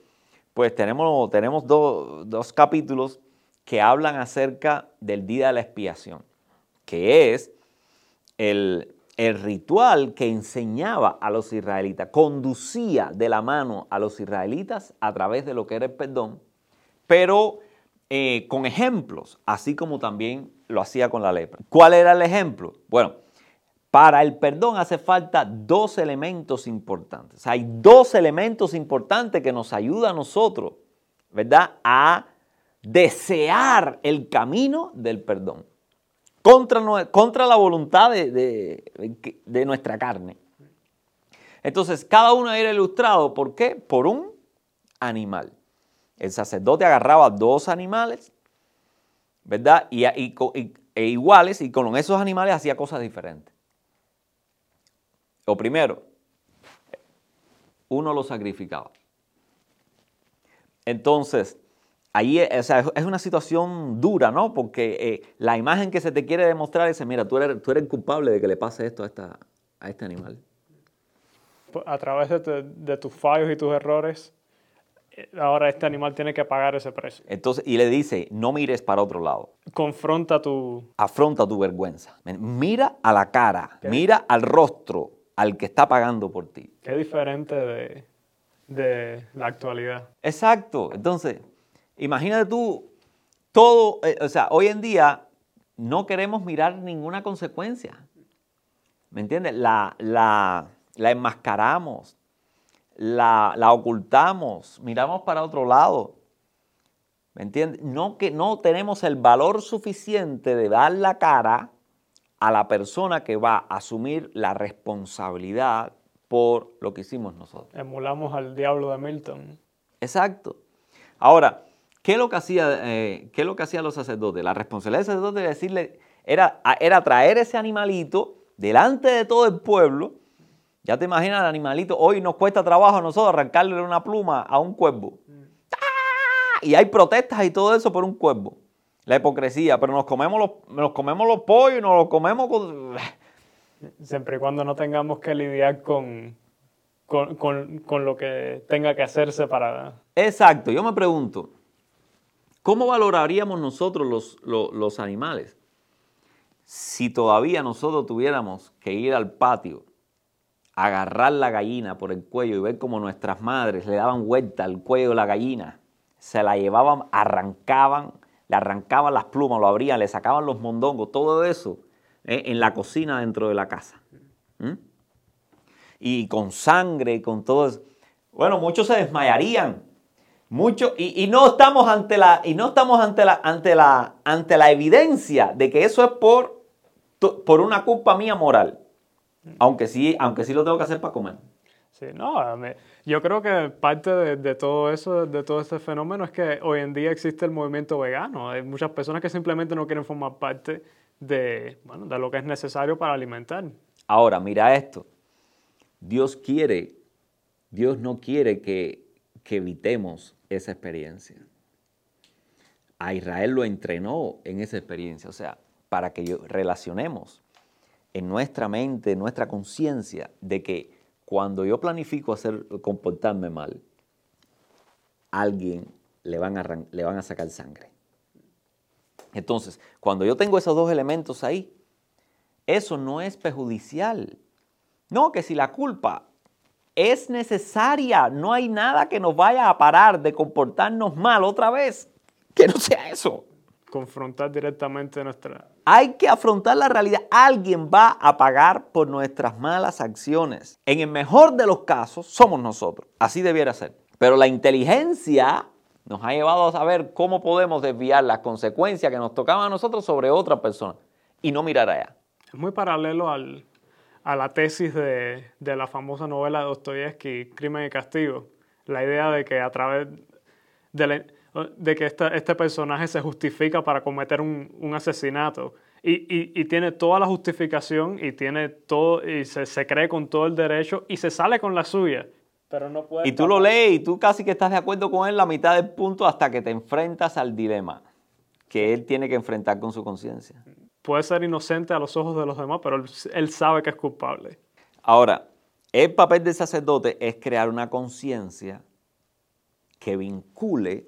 pues tenemos, tenemos dos capítulos que hablan acerca del día de la expiación, que es el, ritual que enseñaba a los israelitas, conducía de la mano a los israelitas a través de lo que era el perdón, pero eh, con ejemplos, así como también lo hacía con la lepra. ¿Cuál era el ejemplo? Bueno, para el perdón hace falta dos elementos importantes. Hay dos elementos importantes que nos ayudan a nosotros, ¿verdad? A desear el camino del perdón contra, contra la voluntad de, nuestra carne. Entonces, cada uno era ilustrado, ¿por qué? Por un animal. El sacerdote agarraba dos animales, ¿verdad? Y, e iguales, y con esos animales hacía cosas diferentes. Lo primero, uno lo sacrificaba. Entonces, ahí es, una situación dura, ¿no? Porque eh, la imagen que se te quiere demostrar es, mira, tú eres, tú eres culpable de que le pase esto a, esta, a este animal. A través de, tus fallos y tus errores, eh, ahora este animal tiene que pagar ese precio. Entonces, y le dice, no mires para otro lado. Confronta tu... Afronta tu vergüenza. Mira a la cara, mira al rostro al que está pagando por ti. Qué diferente de, de la actualidad. Exacto. Entonces, Imagínate tú, todo, eh, o sea, hoy en día no queremos mirar ninguna consecuencia. ¿Me entiendes? La, la, enmascaramos, la, la, ocultamos, miramos para otro lado. ¿Me entiendes? No, que no tenemos el valor suficiente de dar la cara a la persona que va a asumir la responsabilidad por lo que hicimos nosotros. Emulamos al diablo de Milton. Exacto. Ahora, ¿Qué es lo que hacía, eh, qué lo que hacían los sacerdotes? La responsabilidad del sacerdote de decirle, era, era traer ese animalito delante de todo el pueblo. Ya te imaginas el animalito, hoy nos cuesta trabajo a nosotros arrancarle una pluma a un cuervo. ¡Ah! Y hay protestas y todo eso por un cuervo. La hipocresía, pero nos comemos los, nos comemos los pollos nos los comemos con... Siempre y cuando no tengamos que lidiar con, con, con lo que tenga que hacerse para... Exacto, yo me pregunto, ¿Cómo valoraríamos nosotros los, animales si todavía nosotros tuviéramos que ir al patio, agarrar la gallina por el cuello y ver cómo nuestras madres le daban vuelta al cuello de la gallina, se la llevaban, arrancaban, le arrancaban las plumas, lo abrían, le sacaban los mondongos, todo eso eh, en la cocina dentro de la casa. Y con sangre, con todo eso. Bueno, muchos se desmayarían mucho, y, no estamos ante la, y no estamos ante la, ante la, ante la evidencia de que eso es por, por una culpa mía moral. Aunque sí, aunque sí lo tengo que hacer para comer. Sí, no, yo creo que parte de, todo eso, de todo este fenómeno es que hoy en día existe el movimiento vegano. Hay muchas personas que simplemente no quieren formar parte de, bueno, de lo que es necesario para alimentar. Ahora, mira esto. Dios quiere, Dios no quiere que, que evitemos esa experiencia. A Israel lo entrenó en esa experiencia, o sea, para que relacionemos en nuestra mente, en nuestra conciencia, de que cuando yo planifico hacer, comportarme mal, alguien le van, a, le van a sacar sangre. Entonces, cuando yo tengo esos dos elementos ahí, eso no es perjudicial. No, que si la culpa es necesaria, no hay nada que nos vaya a parar de comportarnos mal otra vez, que no sea eso confrontar directamente nuestra... Hay que afrontar la realidad. Alguien va a pagar por nuestras malas acciones. En el mejor de los casos, somos nosotros. Así debiera ser. Pero la inteligencia nos ha llevado a saber cómo podemos desviar las consecuencias que nos tocaban a nosotros sobre otra persona y no mirar allá. Es muy paralelo al, a la tesis de, de la famosa novela de Dostoyevsky, Crimen y Castigo. La idea de que a través de la de que este personaje se justifica para cometer un, asesinato. Y, tiene toda la justificación y tiene todo y se, cree con todo el derecho y se sale con la suya. Pero no puede y tú lo lees y tú casi que estás de acuerdo con él la mitad del punto hasta que te enfrentas al dilema que él tiene que enfrentar con su conciencia. Puede ser inocente a los ojos de los demás, pero él, él sabe que es culpable. Ahora, el papel del sacerdote es crear una conciencia que vincule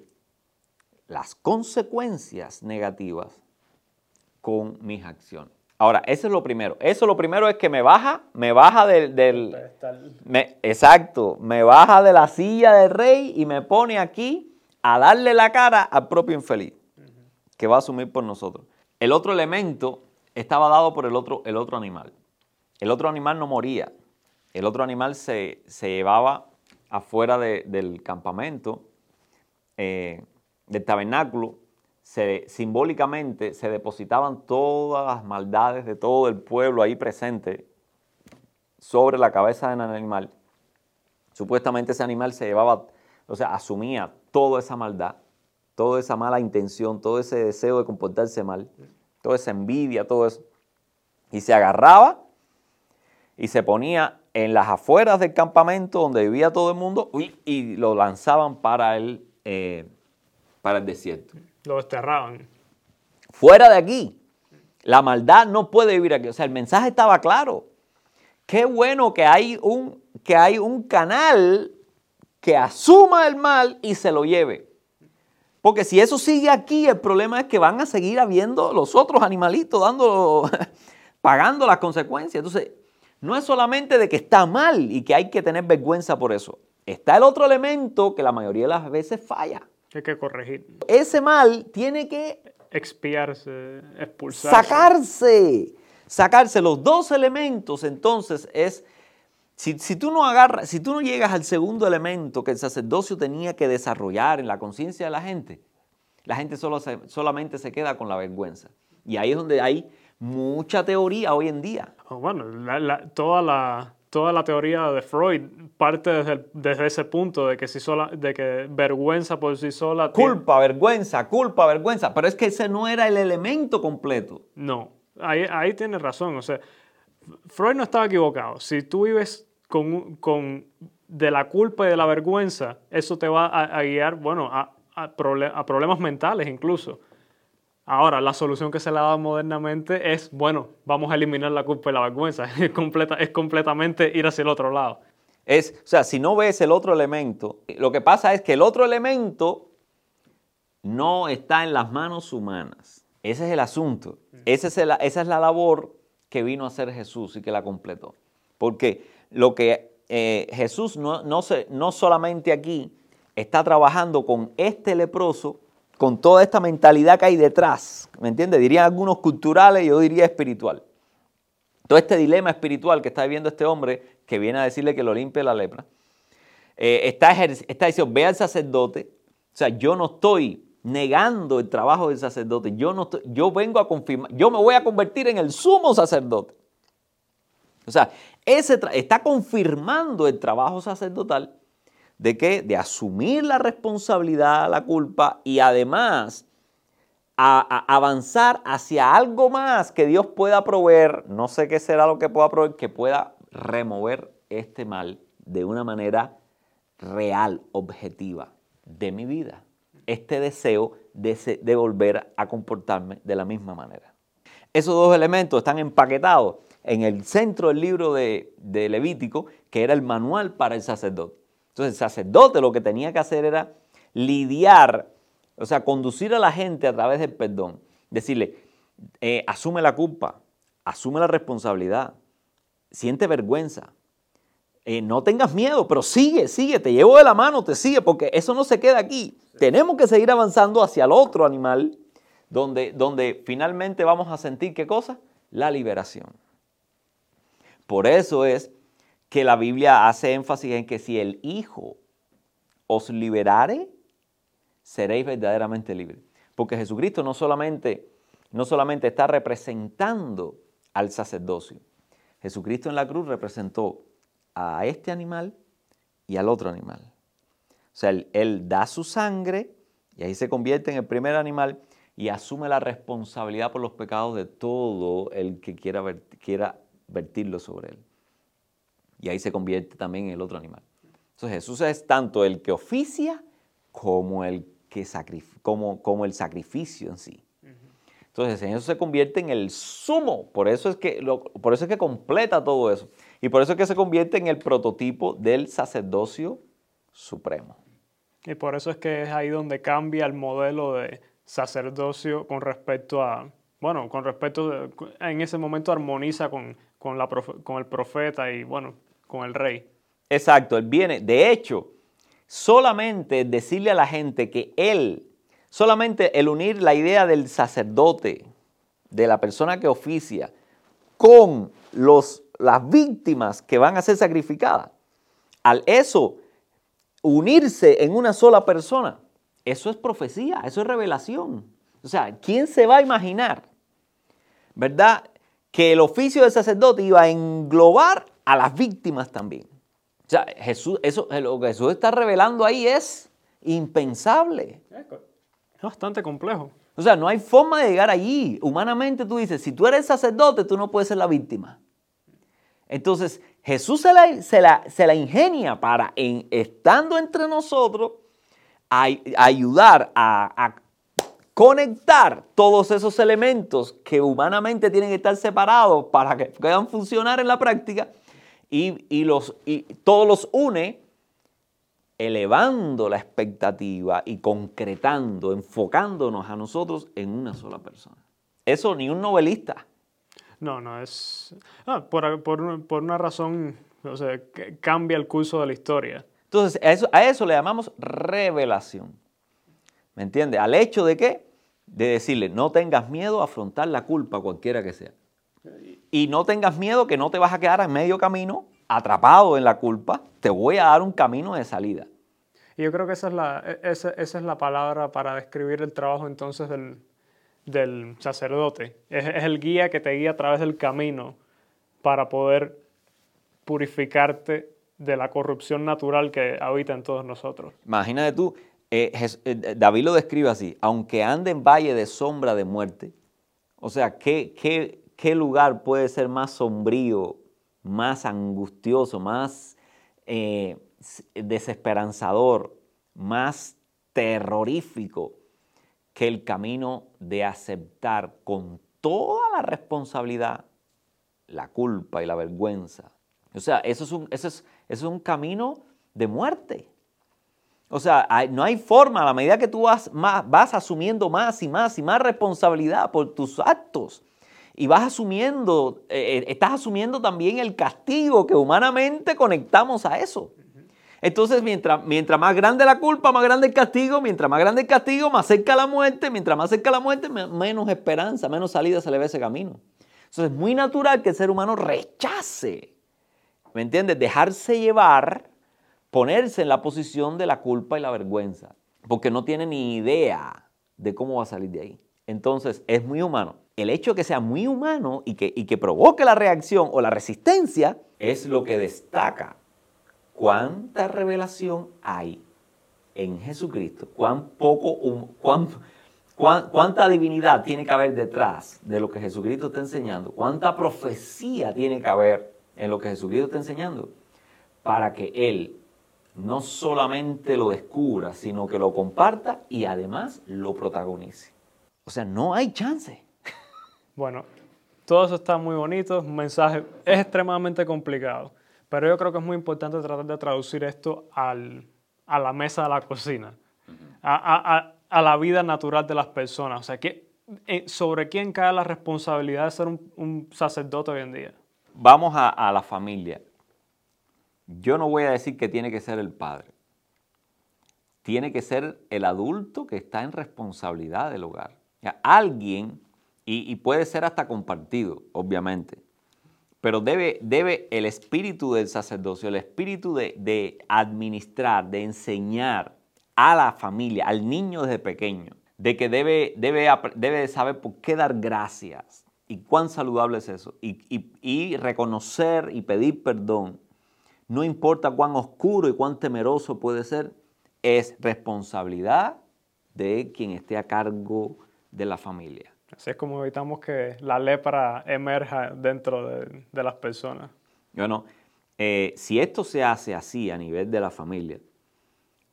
las consecuencias negativas con mis acciones. Ahora, eso es lo primero. Eso lo primero es que me baja, me baja del... exacto, me baja de la silla del rey y me pone aquí a darle la cara al propio infeliz que va a asumir por nosotros. El otro elemento estaba dado por el otro, el otro animal. El otro animal no moría. El otro animal se, llevaba afuera del campamento. Eh, del tabernáculo, se, simbólicamente se depositaban todas las maldades de todo el pueblo ahí presente sobre la cabeza del animal. Supuestamente ese animal se llevaba, o sea, asumía toda esa maldad, toda esa mala intención, todo ese deseo de comportarse mal, toda esa envidia, todo eso. Y se agarraba y se ponía en las afueras del campamento donde vivía todo el mundo y, lo lanzaban para el, eh, para el desierto. Lo desterraban. Fuera de aquí. La maldad no puede vivir aquí. O sea, el mensaje estaba claro. Qué bueno que hay un, que hay un canal que asuma el mal y se lo lleve. Porque si eso sigue aquí, el problema es que van a seguir habiendo los otros animalitos dando, pagando las consecuencias. Entonces, no es solamente de que está mal y que hay que tener vergüenza por eso. Está el otro elemento que la mayoría de las veces falla. Hay que corregir. Ese mal tiene que expiarse, expulsarse. Sacarse. Sacarse. Los dos elementos entonces es, si, tú no agarras, si tú no llegas al segundo elemento que el sacerdocio tenía que desarrollar en la conciencia de la gente, la gente solo solamente se queda con la vergüenza. Y ahí es donde hay mucha teoría hoy en día. Oh, bueno, toda la toda la teoría de Freud parte desde, ese punto de que, si sola, de que vergüenza por sí sola... Culpa, vergüenza, culpa, vergüenza. Pero es que ese no era el elemento completo. No, ahí, ahí tienes razón. O sea, Freud no estaba equivocado. Si tú vives con, con de la culpa y de la vergüenza, eso te va a, guiar, bueno, a, a problemas mentales incluso. Ahora, la solución que se le ha dado modernamente es, bueno, vamos a eliminar la culpa y la vergüenza. Es, completa, es completamente ir hacia el otro lado. Es, o sea, si no ves el otro elemento, lo que pasa es que el otro elemento no está en las manos humanas. Ese es el asunto. Esa es, esa es la labor que vino a hacer Jesús y que la completó. Porque lo que eh, Jesús no, no, se, no solamente aquí está trabajando con este leproso, con toda esta mentalidad que hay detrás, ¿me entiendes? Dirían algunos culturales, yo diría espiritual. Todo este dilema espiritual que está viviendo este hombre, que viene a decirle que lo limpie la lepra, eh, está, está diciendo, ve al sacerdote, o sea, yo no estoy negando el trabajo del sacerdote, yo, no yo vengo a confirmar, yo me voy a convertir en el sumo sacerdote. O sea, ese está confirmando el trabajo sacerdotal de que de asumir la responsabilidad, la culpa y además avanzar hacia algo más que Dios pueda proveer, no sé qué será lo que pueda proveer, que pueda remover este mal de una manera real, objetiva de mi vida. Este deseo de, volver a comportarme de la misma manera. Esos dos elementos están empaquetados en el centro del libro de, Levítico, que era el manual para el sacerdote. Entonces el sacerdote lo que tenía que hacer era lidiar, o sea, conducir a la gente a través del perdón. Decirle, eh, asume la culpa, asume la responsabilidad, siente vergüenza. Eh, no tengas miedo, pero sigue, sigue, te llevo de la mano, te sigue, porque eso no se queda aquí. Tenemos que seguir avanzando hacia el otro animal, donde, donde finalmente vamos a sentir qué cosa? La liberación. Por eso es que la Biblia hace énfasis en que si el Hijo os liberare, seréis verdaderamente libres. Porque Jesucristo no solamente, no solamente está representando al sacerdocio, Jesucristo en la cruz representó a este animal y al otro animal. O sea, él, da su sangre y ahí se convierte en el primer animal y asume la responsabilidad por los pecados de todo el que quiera, quiera vertirlo sobre él y ahí se convierte también en el otro animal. Entonces Jesús es tanto el que oficia como el, que como, como el sacrificio en sí. Entonces el Señor se convierte en el sumo, por eso, es que por eso es que completa todo eso. Y por eso es que se convierte en el prototipo del sacerdocio supremo. Y por eso es que es ahí donde cambia el modelo de sacerdocio con respecto a, bueno, con respecto, en ese momento armoniza con, con, la, con el profeta y, bueno, con el rey. Exacto, él viene. De hecho, solamente decirle a la gente que él, solamente el unir la idea del sacerdote, de la persona que oficia, con los, las víctimas que van a ser sacrificadas, al eso unirse en una sola persona, eso es profecía, eso es revelación. O sea, ¿quién se va a imaginar, verdad, que el oficio del sacerdote iba a englobar a las víctimas también. O sea, Jesús, eso, lo que Jesús está revelando ahí es impensable. Es bastante complejo. O sea, no hay forma de llegar allí. Humanamente tú dices, si tú eres sacerdote, tú no puedes ser la víctima. Entonces, Jesús se la, se la, ingenia para, en, estando entre nosotros, ayudar a, a, conectar todos esos elementos que humanamente tienen que estar separados para que puedan funcionar en la práctica y, los, y todos los une elevando la expectativa y concretando, enfocándonos a nosotros en una sola persona. Eso ni un novelista. No, no, es ah, por, por, una razón, o sea, que cambia el curso de la historia. Entonces, a eso, a eso le llamamos revelación. ¿Me entiendes? Al hecho de que, de decirle, no tengas miedo a afrontar la culpa, cualquiera que sea. Y no tengas miedo que no te vas a quedar en medio camino atrapado en la culpa, te voy a dar un camino de salida. Y yo creo que esa es la, e, esa, es la palabra para describir el trabajo entonces del, sacerdote. Es, es, el guía que te guía a través del camino para poder purificarte de la corrupción natural que habita en todos nosotros. Imagínate tú, eh, eh, David lo describe así, aunque ande en valle de sombra de muerte, o sea, ¿qué, qué, ¿qué lugar puede ser más sombrío, más angustioso, más eh, desesperanzador, más terrorífico que el camino de aceptar con toda la responsabilidad la culpa y la vergüenza? O sea, eso es un, es, un camino de muerte. O sea, no hay forma, a la medida que tú vas, más, vas asumiendo más y más y más responsabilidad por tus actos, y vas asumiendo, eh, eh, estás asumiendo también el castigo que humanamente conectamos a eso. Entonces, mientras, mientras más grande la culpa, más grande el castigo, mientras más grande el castigo, más cerca la muerte, mientras más cerca la muerte, menos esperanza, menos salida se le ve ese camino. Entonces, es muy natural que el ser humano rechace, ¿me entiendes? Dejarse llevar, ponerse en la posición de la culpa y la vergüenza, porque no tiene ni idea de cómo va a salir de ahí. Entonces, es muy humano el hecho de que sea muy humano y que, y que provoque la reacción o la resistencia es lo que destaca cuánta revelación hay en Jesucristo, cuán poco, cuán, cuánta divinidad tiene que haber detrás de lo que Jesucristo está enseñando, cuánta profecía tiene que haber en lo que Jesucristo está enseñando, para que Él no solamente lo descubra, sino que lo comparta y además lo protagonice. O sea, no hay chance. Bueno, todo eso está muy bonito, un mensaje extremadamente complicado, pero yo creo que es muy importante tratar de traducir esto al, a la mesa de la cocina, a, la vida natural de las personas. O sea, que, eh, ¿sobre quién cae la responsabilidad de ser un, sacerdote hoy en día? Vamos a, la familia. Yo no voy a decir que tiene que ser el padre. Tiene que ser el adulto que está en responsabilidad del hogar. alguien, y, y puede ser hasta compartido, obviamente, pero debe, debe el espíritu del sacerdocio, el espíritu de, administrar, de enseñar a la familia, al niño desde pequeño, de que debe, debe, debe saber por qué dar gracias y cuán saludable es eso, y, y reconocer y pedir perdón. No importa cuán oscuro y cuán temeroso puede ser, es responsabilidad de quien esté a cargo de la familia. Así es como evitamos que la lepra emerja dentro de, las personas. Bueno, eh, si esto se hace así a nivel de la familia,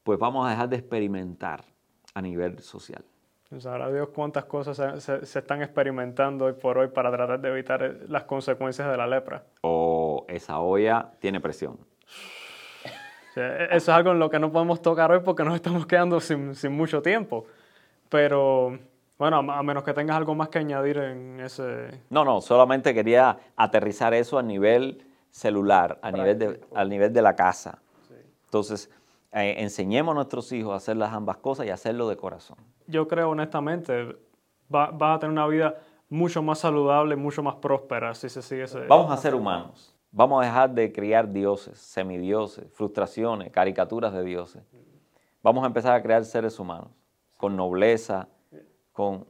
pues vamos a dejar de experimentar a nivel social. Sabrá Dios cuántas cosas se, están experimentando hoy por hoy para tratar de evitar las consecuencias de la lepra. O esa olla tiene presión. E, eso es algo en lo que no podemos tocar hoy porque nos estamos quedando sin, sin mucho tiempo. Pero bueno, a menos que tengas algo más que añadir en ese... No, no, solamente quería aterrizar eso a nivel celular, a, nivel de, nivel de la casa. Entonces, eh, enseñemos a nuestros hijos a hacer las ambas cosas y hacerlo de corazón. Yo creo honestamente, vas va a tener una vida mucho más saludable, mucho más próspera si se sigue ese... Vamos a ser humanos. Vamos a dejar de criar dioses, semidioses, frustraciones, caricaturas de dioses. Vamos a empezar a crear seres humanos con nobleza, con,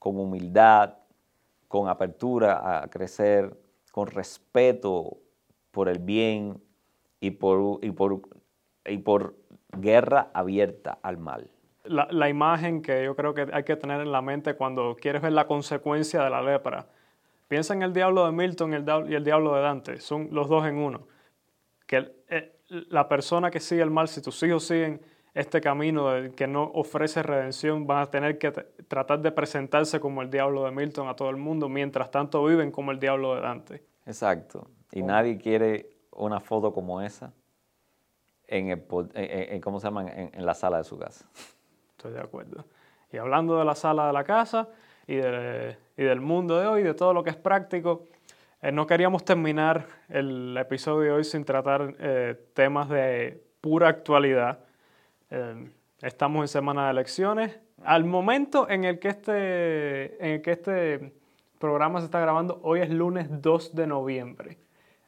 humildad, con apertura a crecer, con respeto por el bien y por, y por, y por guerra abierta al mal. La, imagen que yo creo que hay que tener en la mente cuando quieres ver la consecuencia de la lepra. Piensa en el diablo de Milton y el, diablo de Dante, son los dos en uno. Que eh, la persona que sigue el mal, si tus hijos siguen este camino que no ofrece redención, van a tener que tratar de presentarse como el diablo de Milton a todo el mundo, mientras tanto viven como el diablo de Dante. Exacto. Y nadie quiere una foto como esa en, el, ¿cómo se llama? En, la sala de su casa. Estoy de acuerdo. Y hablando de la sala de la casa y, del mundo de hoy, de todo lo que es práctico, eh, no queríamos terminar el episodio de hoy sin tratar eh, temas de pura actualidad eh, estamos en semana de elecciones. Al momento en el, que este, en el que este programa se está grabando, hoy es lunes 2 de noviembre.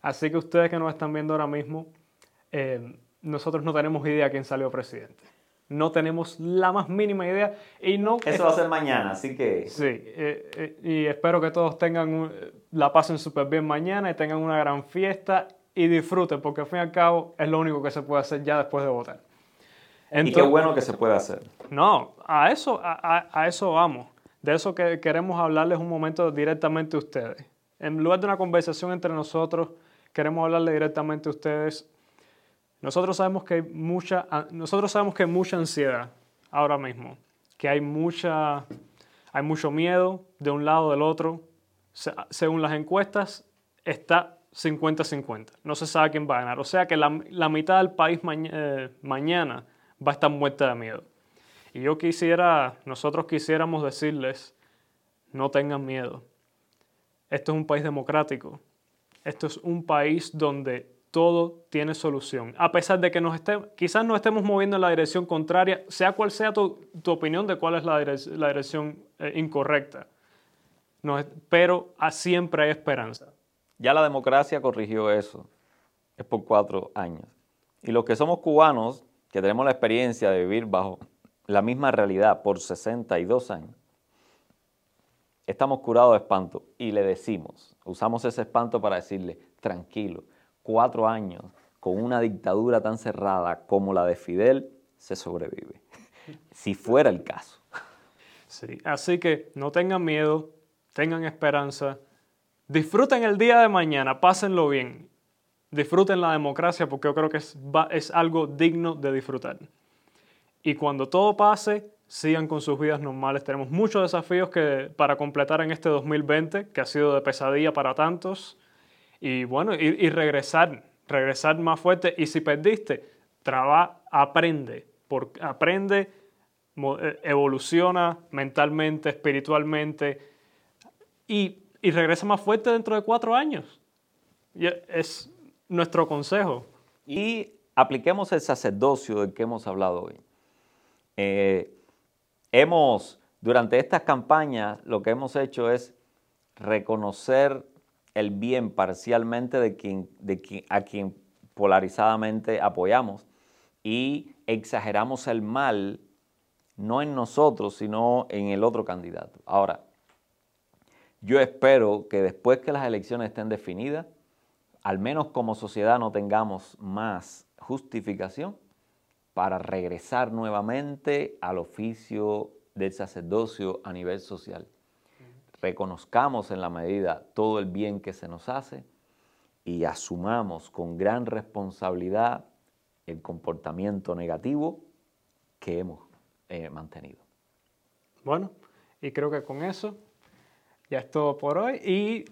Así que ustedes que nos están viendo ahora mismo, eh, nosotros no tenemos idea quién salió presidente. No tenemos la más mínima idea y no... Eso va a ser mañana, así que... Sí, eh, y espero que todos tengan, la pasen súper bien mañana y tengan una gran fiesta y disfruten, porque al fin y al cabo es lo único que se puede hacer ya después de votar y qué bueno que se puede hacer. No, a eso, a, eso vamos. De eso que queremos hablarles un momento directamente a ustedes. En lugar de una conversación entre nosotros, queremos hablarle directamente a ustedes. Nosotros sabemos que hay mucha, nosotros sabemos que hay mucha ansiedad ahora mismo, que hay mucha, hay mucho miedo de un lado o del otro. según las encuestas, está 50-50. No se sabe quién va a ganar. O sea que la, mitad del país eh, mañana va a estar muerta de miedo. Y yo quisiera, nosotros quisiéramos decirles, no tengan miedo. Esto es un país democrático. Esto es un país donde todo tiene solución. A pesar de que nos esté, quizás nos estemos moviendo en la dirección contraria, sea cual sea tu, opinión de cuál es la, dirección eh, incorrecta. pero siempre hay esperanza. Ya la democracia corrigió eso. Es por cuatro años. Y los que somos cubanos que tenemos la experiencia de vivir bajo la misma realidad por 62 años, estamos curados de espanto y le decimos, usamos ese espanto para decirle, tranquilo, cuatro años con una dictadura tan cerrada como la de Fidel, se sobrevive, si fuera el caso. Sí, así que no tengan miedo, tengan esperanza, disfruten el día de mañana, pásenlo bien, disfruten la democracia porque yo creo que es, es algo digno de disfrutar. Y cuando todo pase, sigan con sus vidas normales. Tenemos muchos desafíos que, para completar en este 2020, que ha sido de pesadilla para tantos. Y bueno, y, regresar, regresar más fuerte. Y si perdiste, traba, aprende, aprende, eh, evoluciona mentalmente, espiritualmente y, y regresa más fuerte dentro de cuatro años. Y es nuestro consejo. Y apliquemos el sacerdocio del que hemos hablado hoy. Eh, Hemos, durante estas campañas, lo que hemos hecho es reconocer el bien parcialmente de de a quien polarizadamente apoyamos y exageramos el mal no en nosotros, sino en el otro candidato. Ahora, yo espero que después que las elecciones estén definidas, al menos como sociedad no tengamos más justificación para regresar nuevamente al oficio del sacerdocio a nivel social. Reconozcamos en la medida todo el bien que se nos hace y asumamos con gran responsabilidad el comportamiento negativo que hemos eh, mantenido. Bueno, y creo que con eso ya es todo por hoy. Y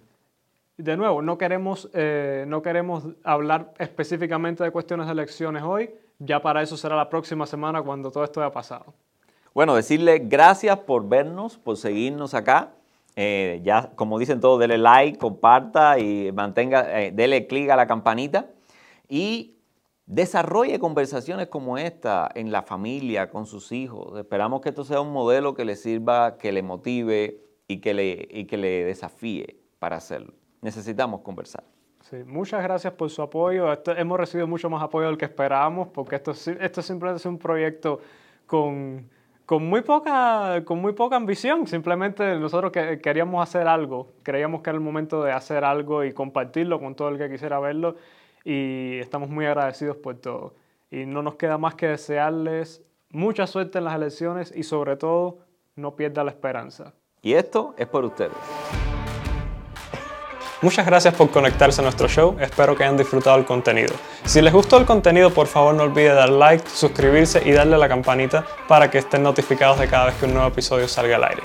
de nuevo, no queremos, eh, no queremos hablar específicamente de cuestiones de elecciones hoy ya para eso será la próxima semana cuando todo esto haya pasado. Bueno, decirle gracias por vernos, por seguirnos acá. Eh, ya, como dicen todos, dele like, comparta y mantenga, eh, dele clic a la campanita. Y desarrolle conversaciones como esta en la familia, con sus hijos. Esperamos que esto sea un modelo que le sirva, que le motive y que le, y que le desafíe para hacerlo. Necesitamos conversar muchas gracias por su apoyo. hemos recibido mucho más apoyo del que esperábamos, porque esto, esto simplemente es un proyecto con, con, muy poca, con muy poca ambición. Simplemente nosotros queríamos hacer algo, creíamos que era el momento de hacer algo y compartirlo con todo el que quisiera verlo. Y estamos muy agradecidos por todo. Y no nos queda más que desearles mucha suerte en las elecciones y sobre todo no pierda la esperanza. Y esto es por ustedes. Muchas gracias por conectarse a nuestro show, espero que hayan disfrutado el contenido. Si les gustó el contenido, por favor no olviden dar like, suscribirse y darle a la campanita para que estén notificados de cada vez que un nuevo episodio salga al aire.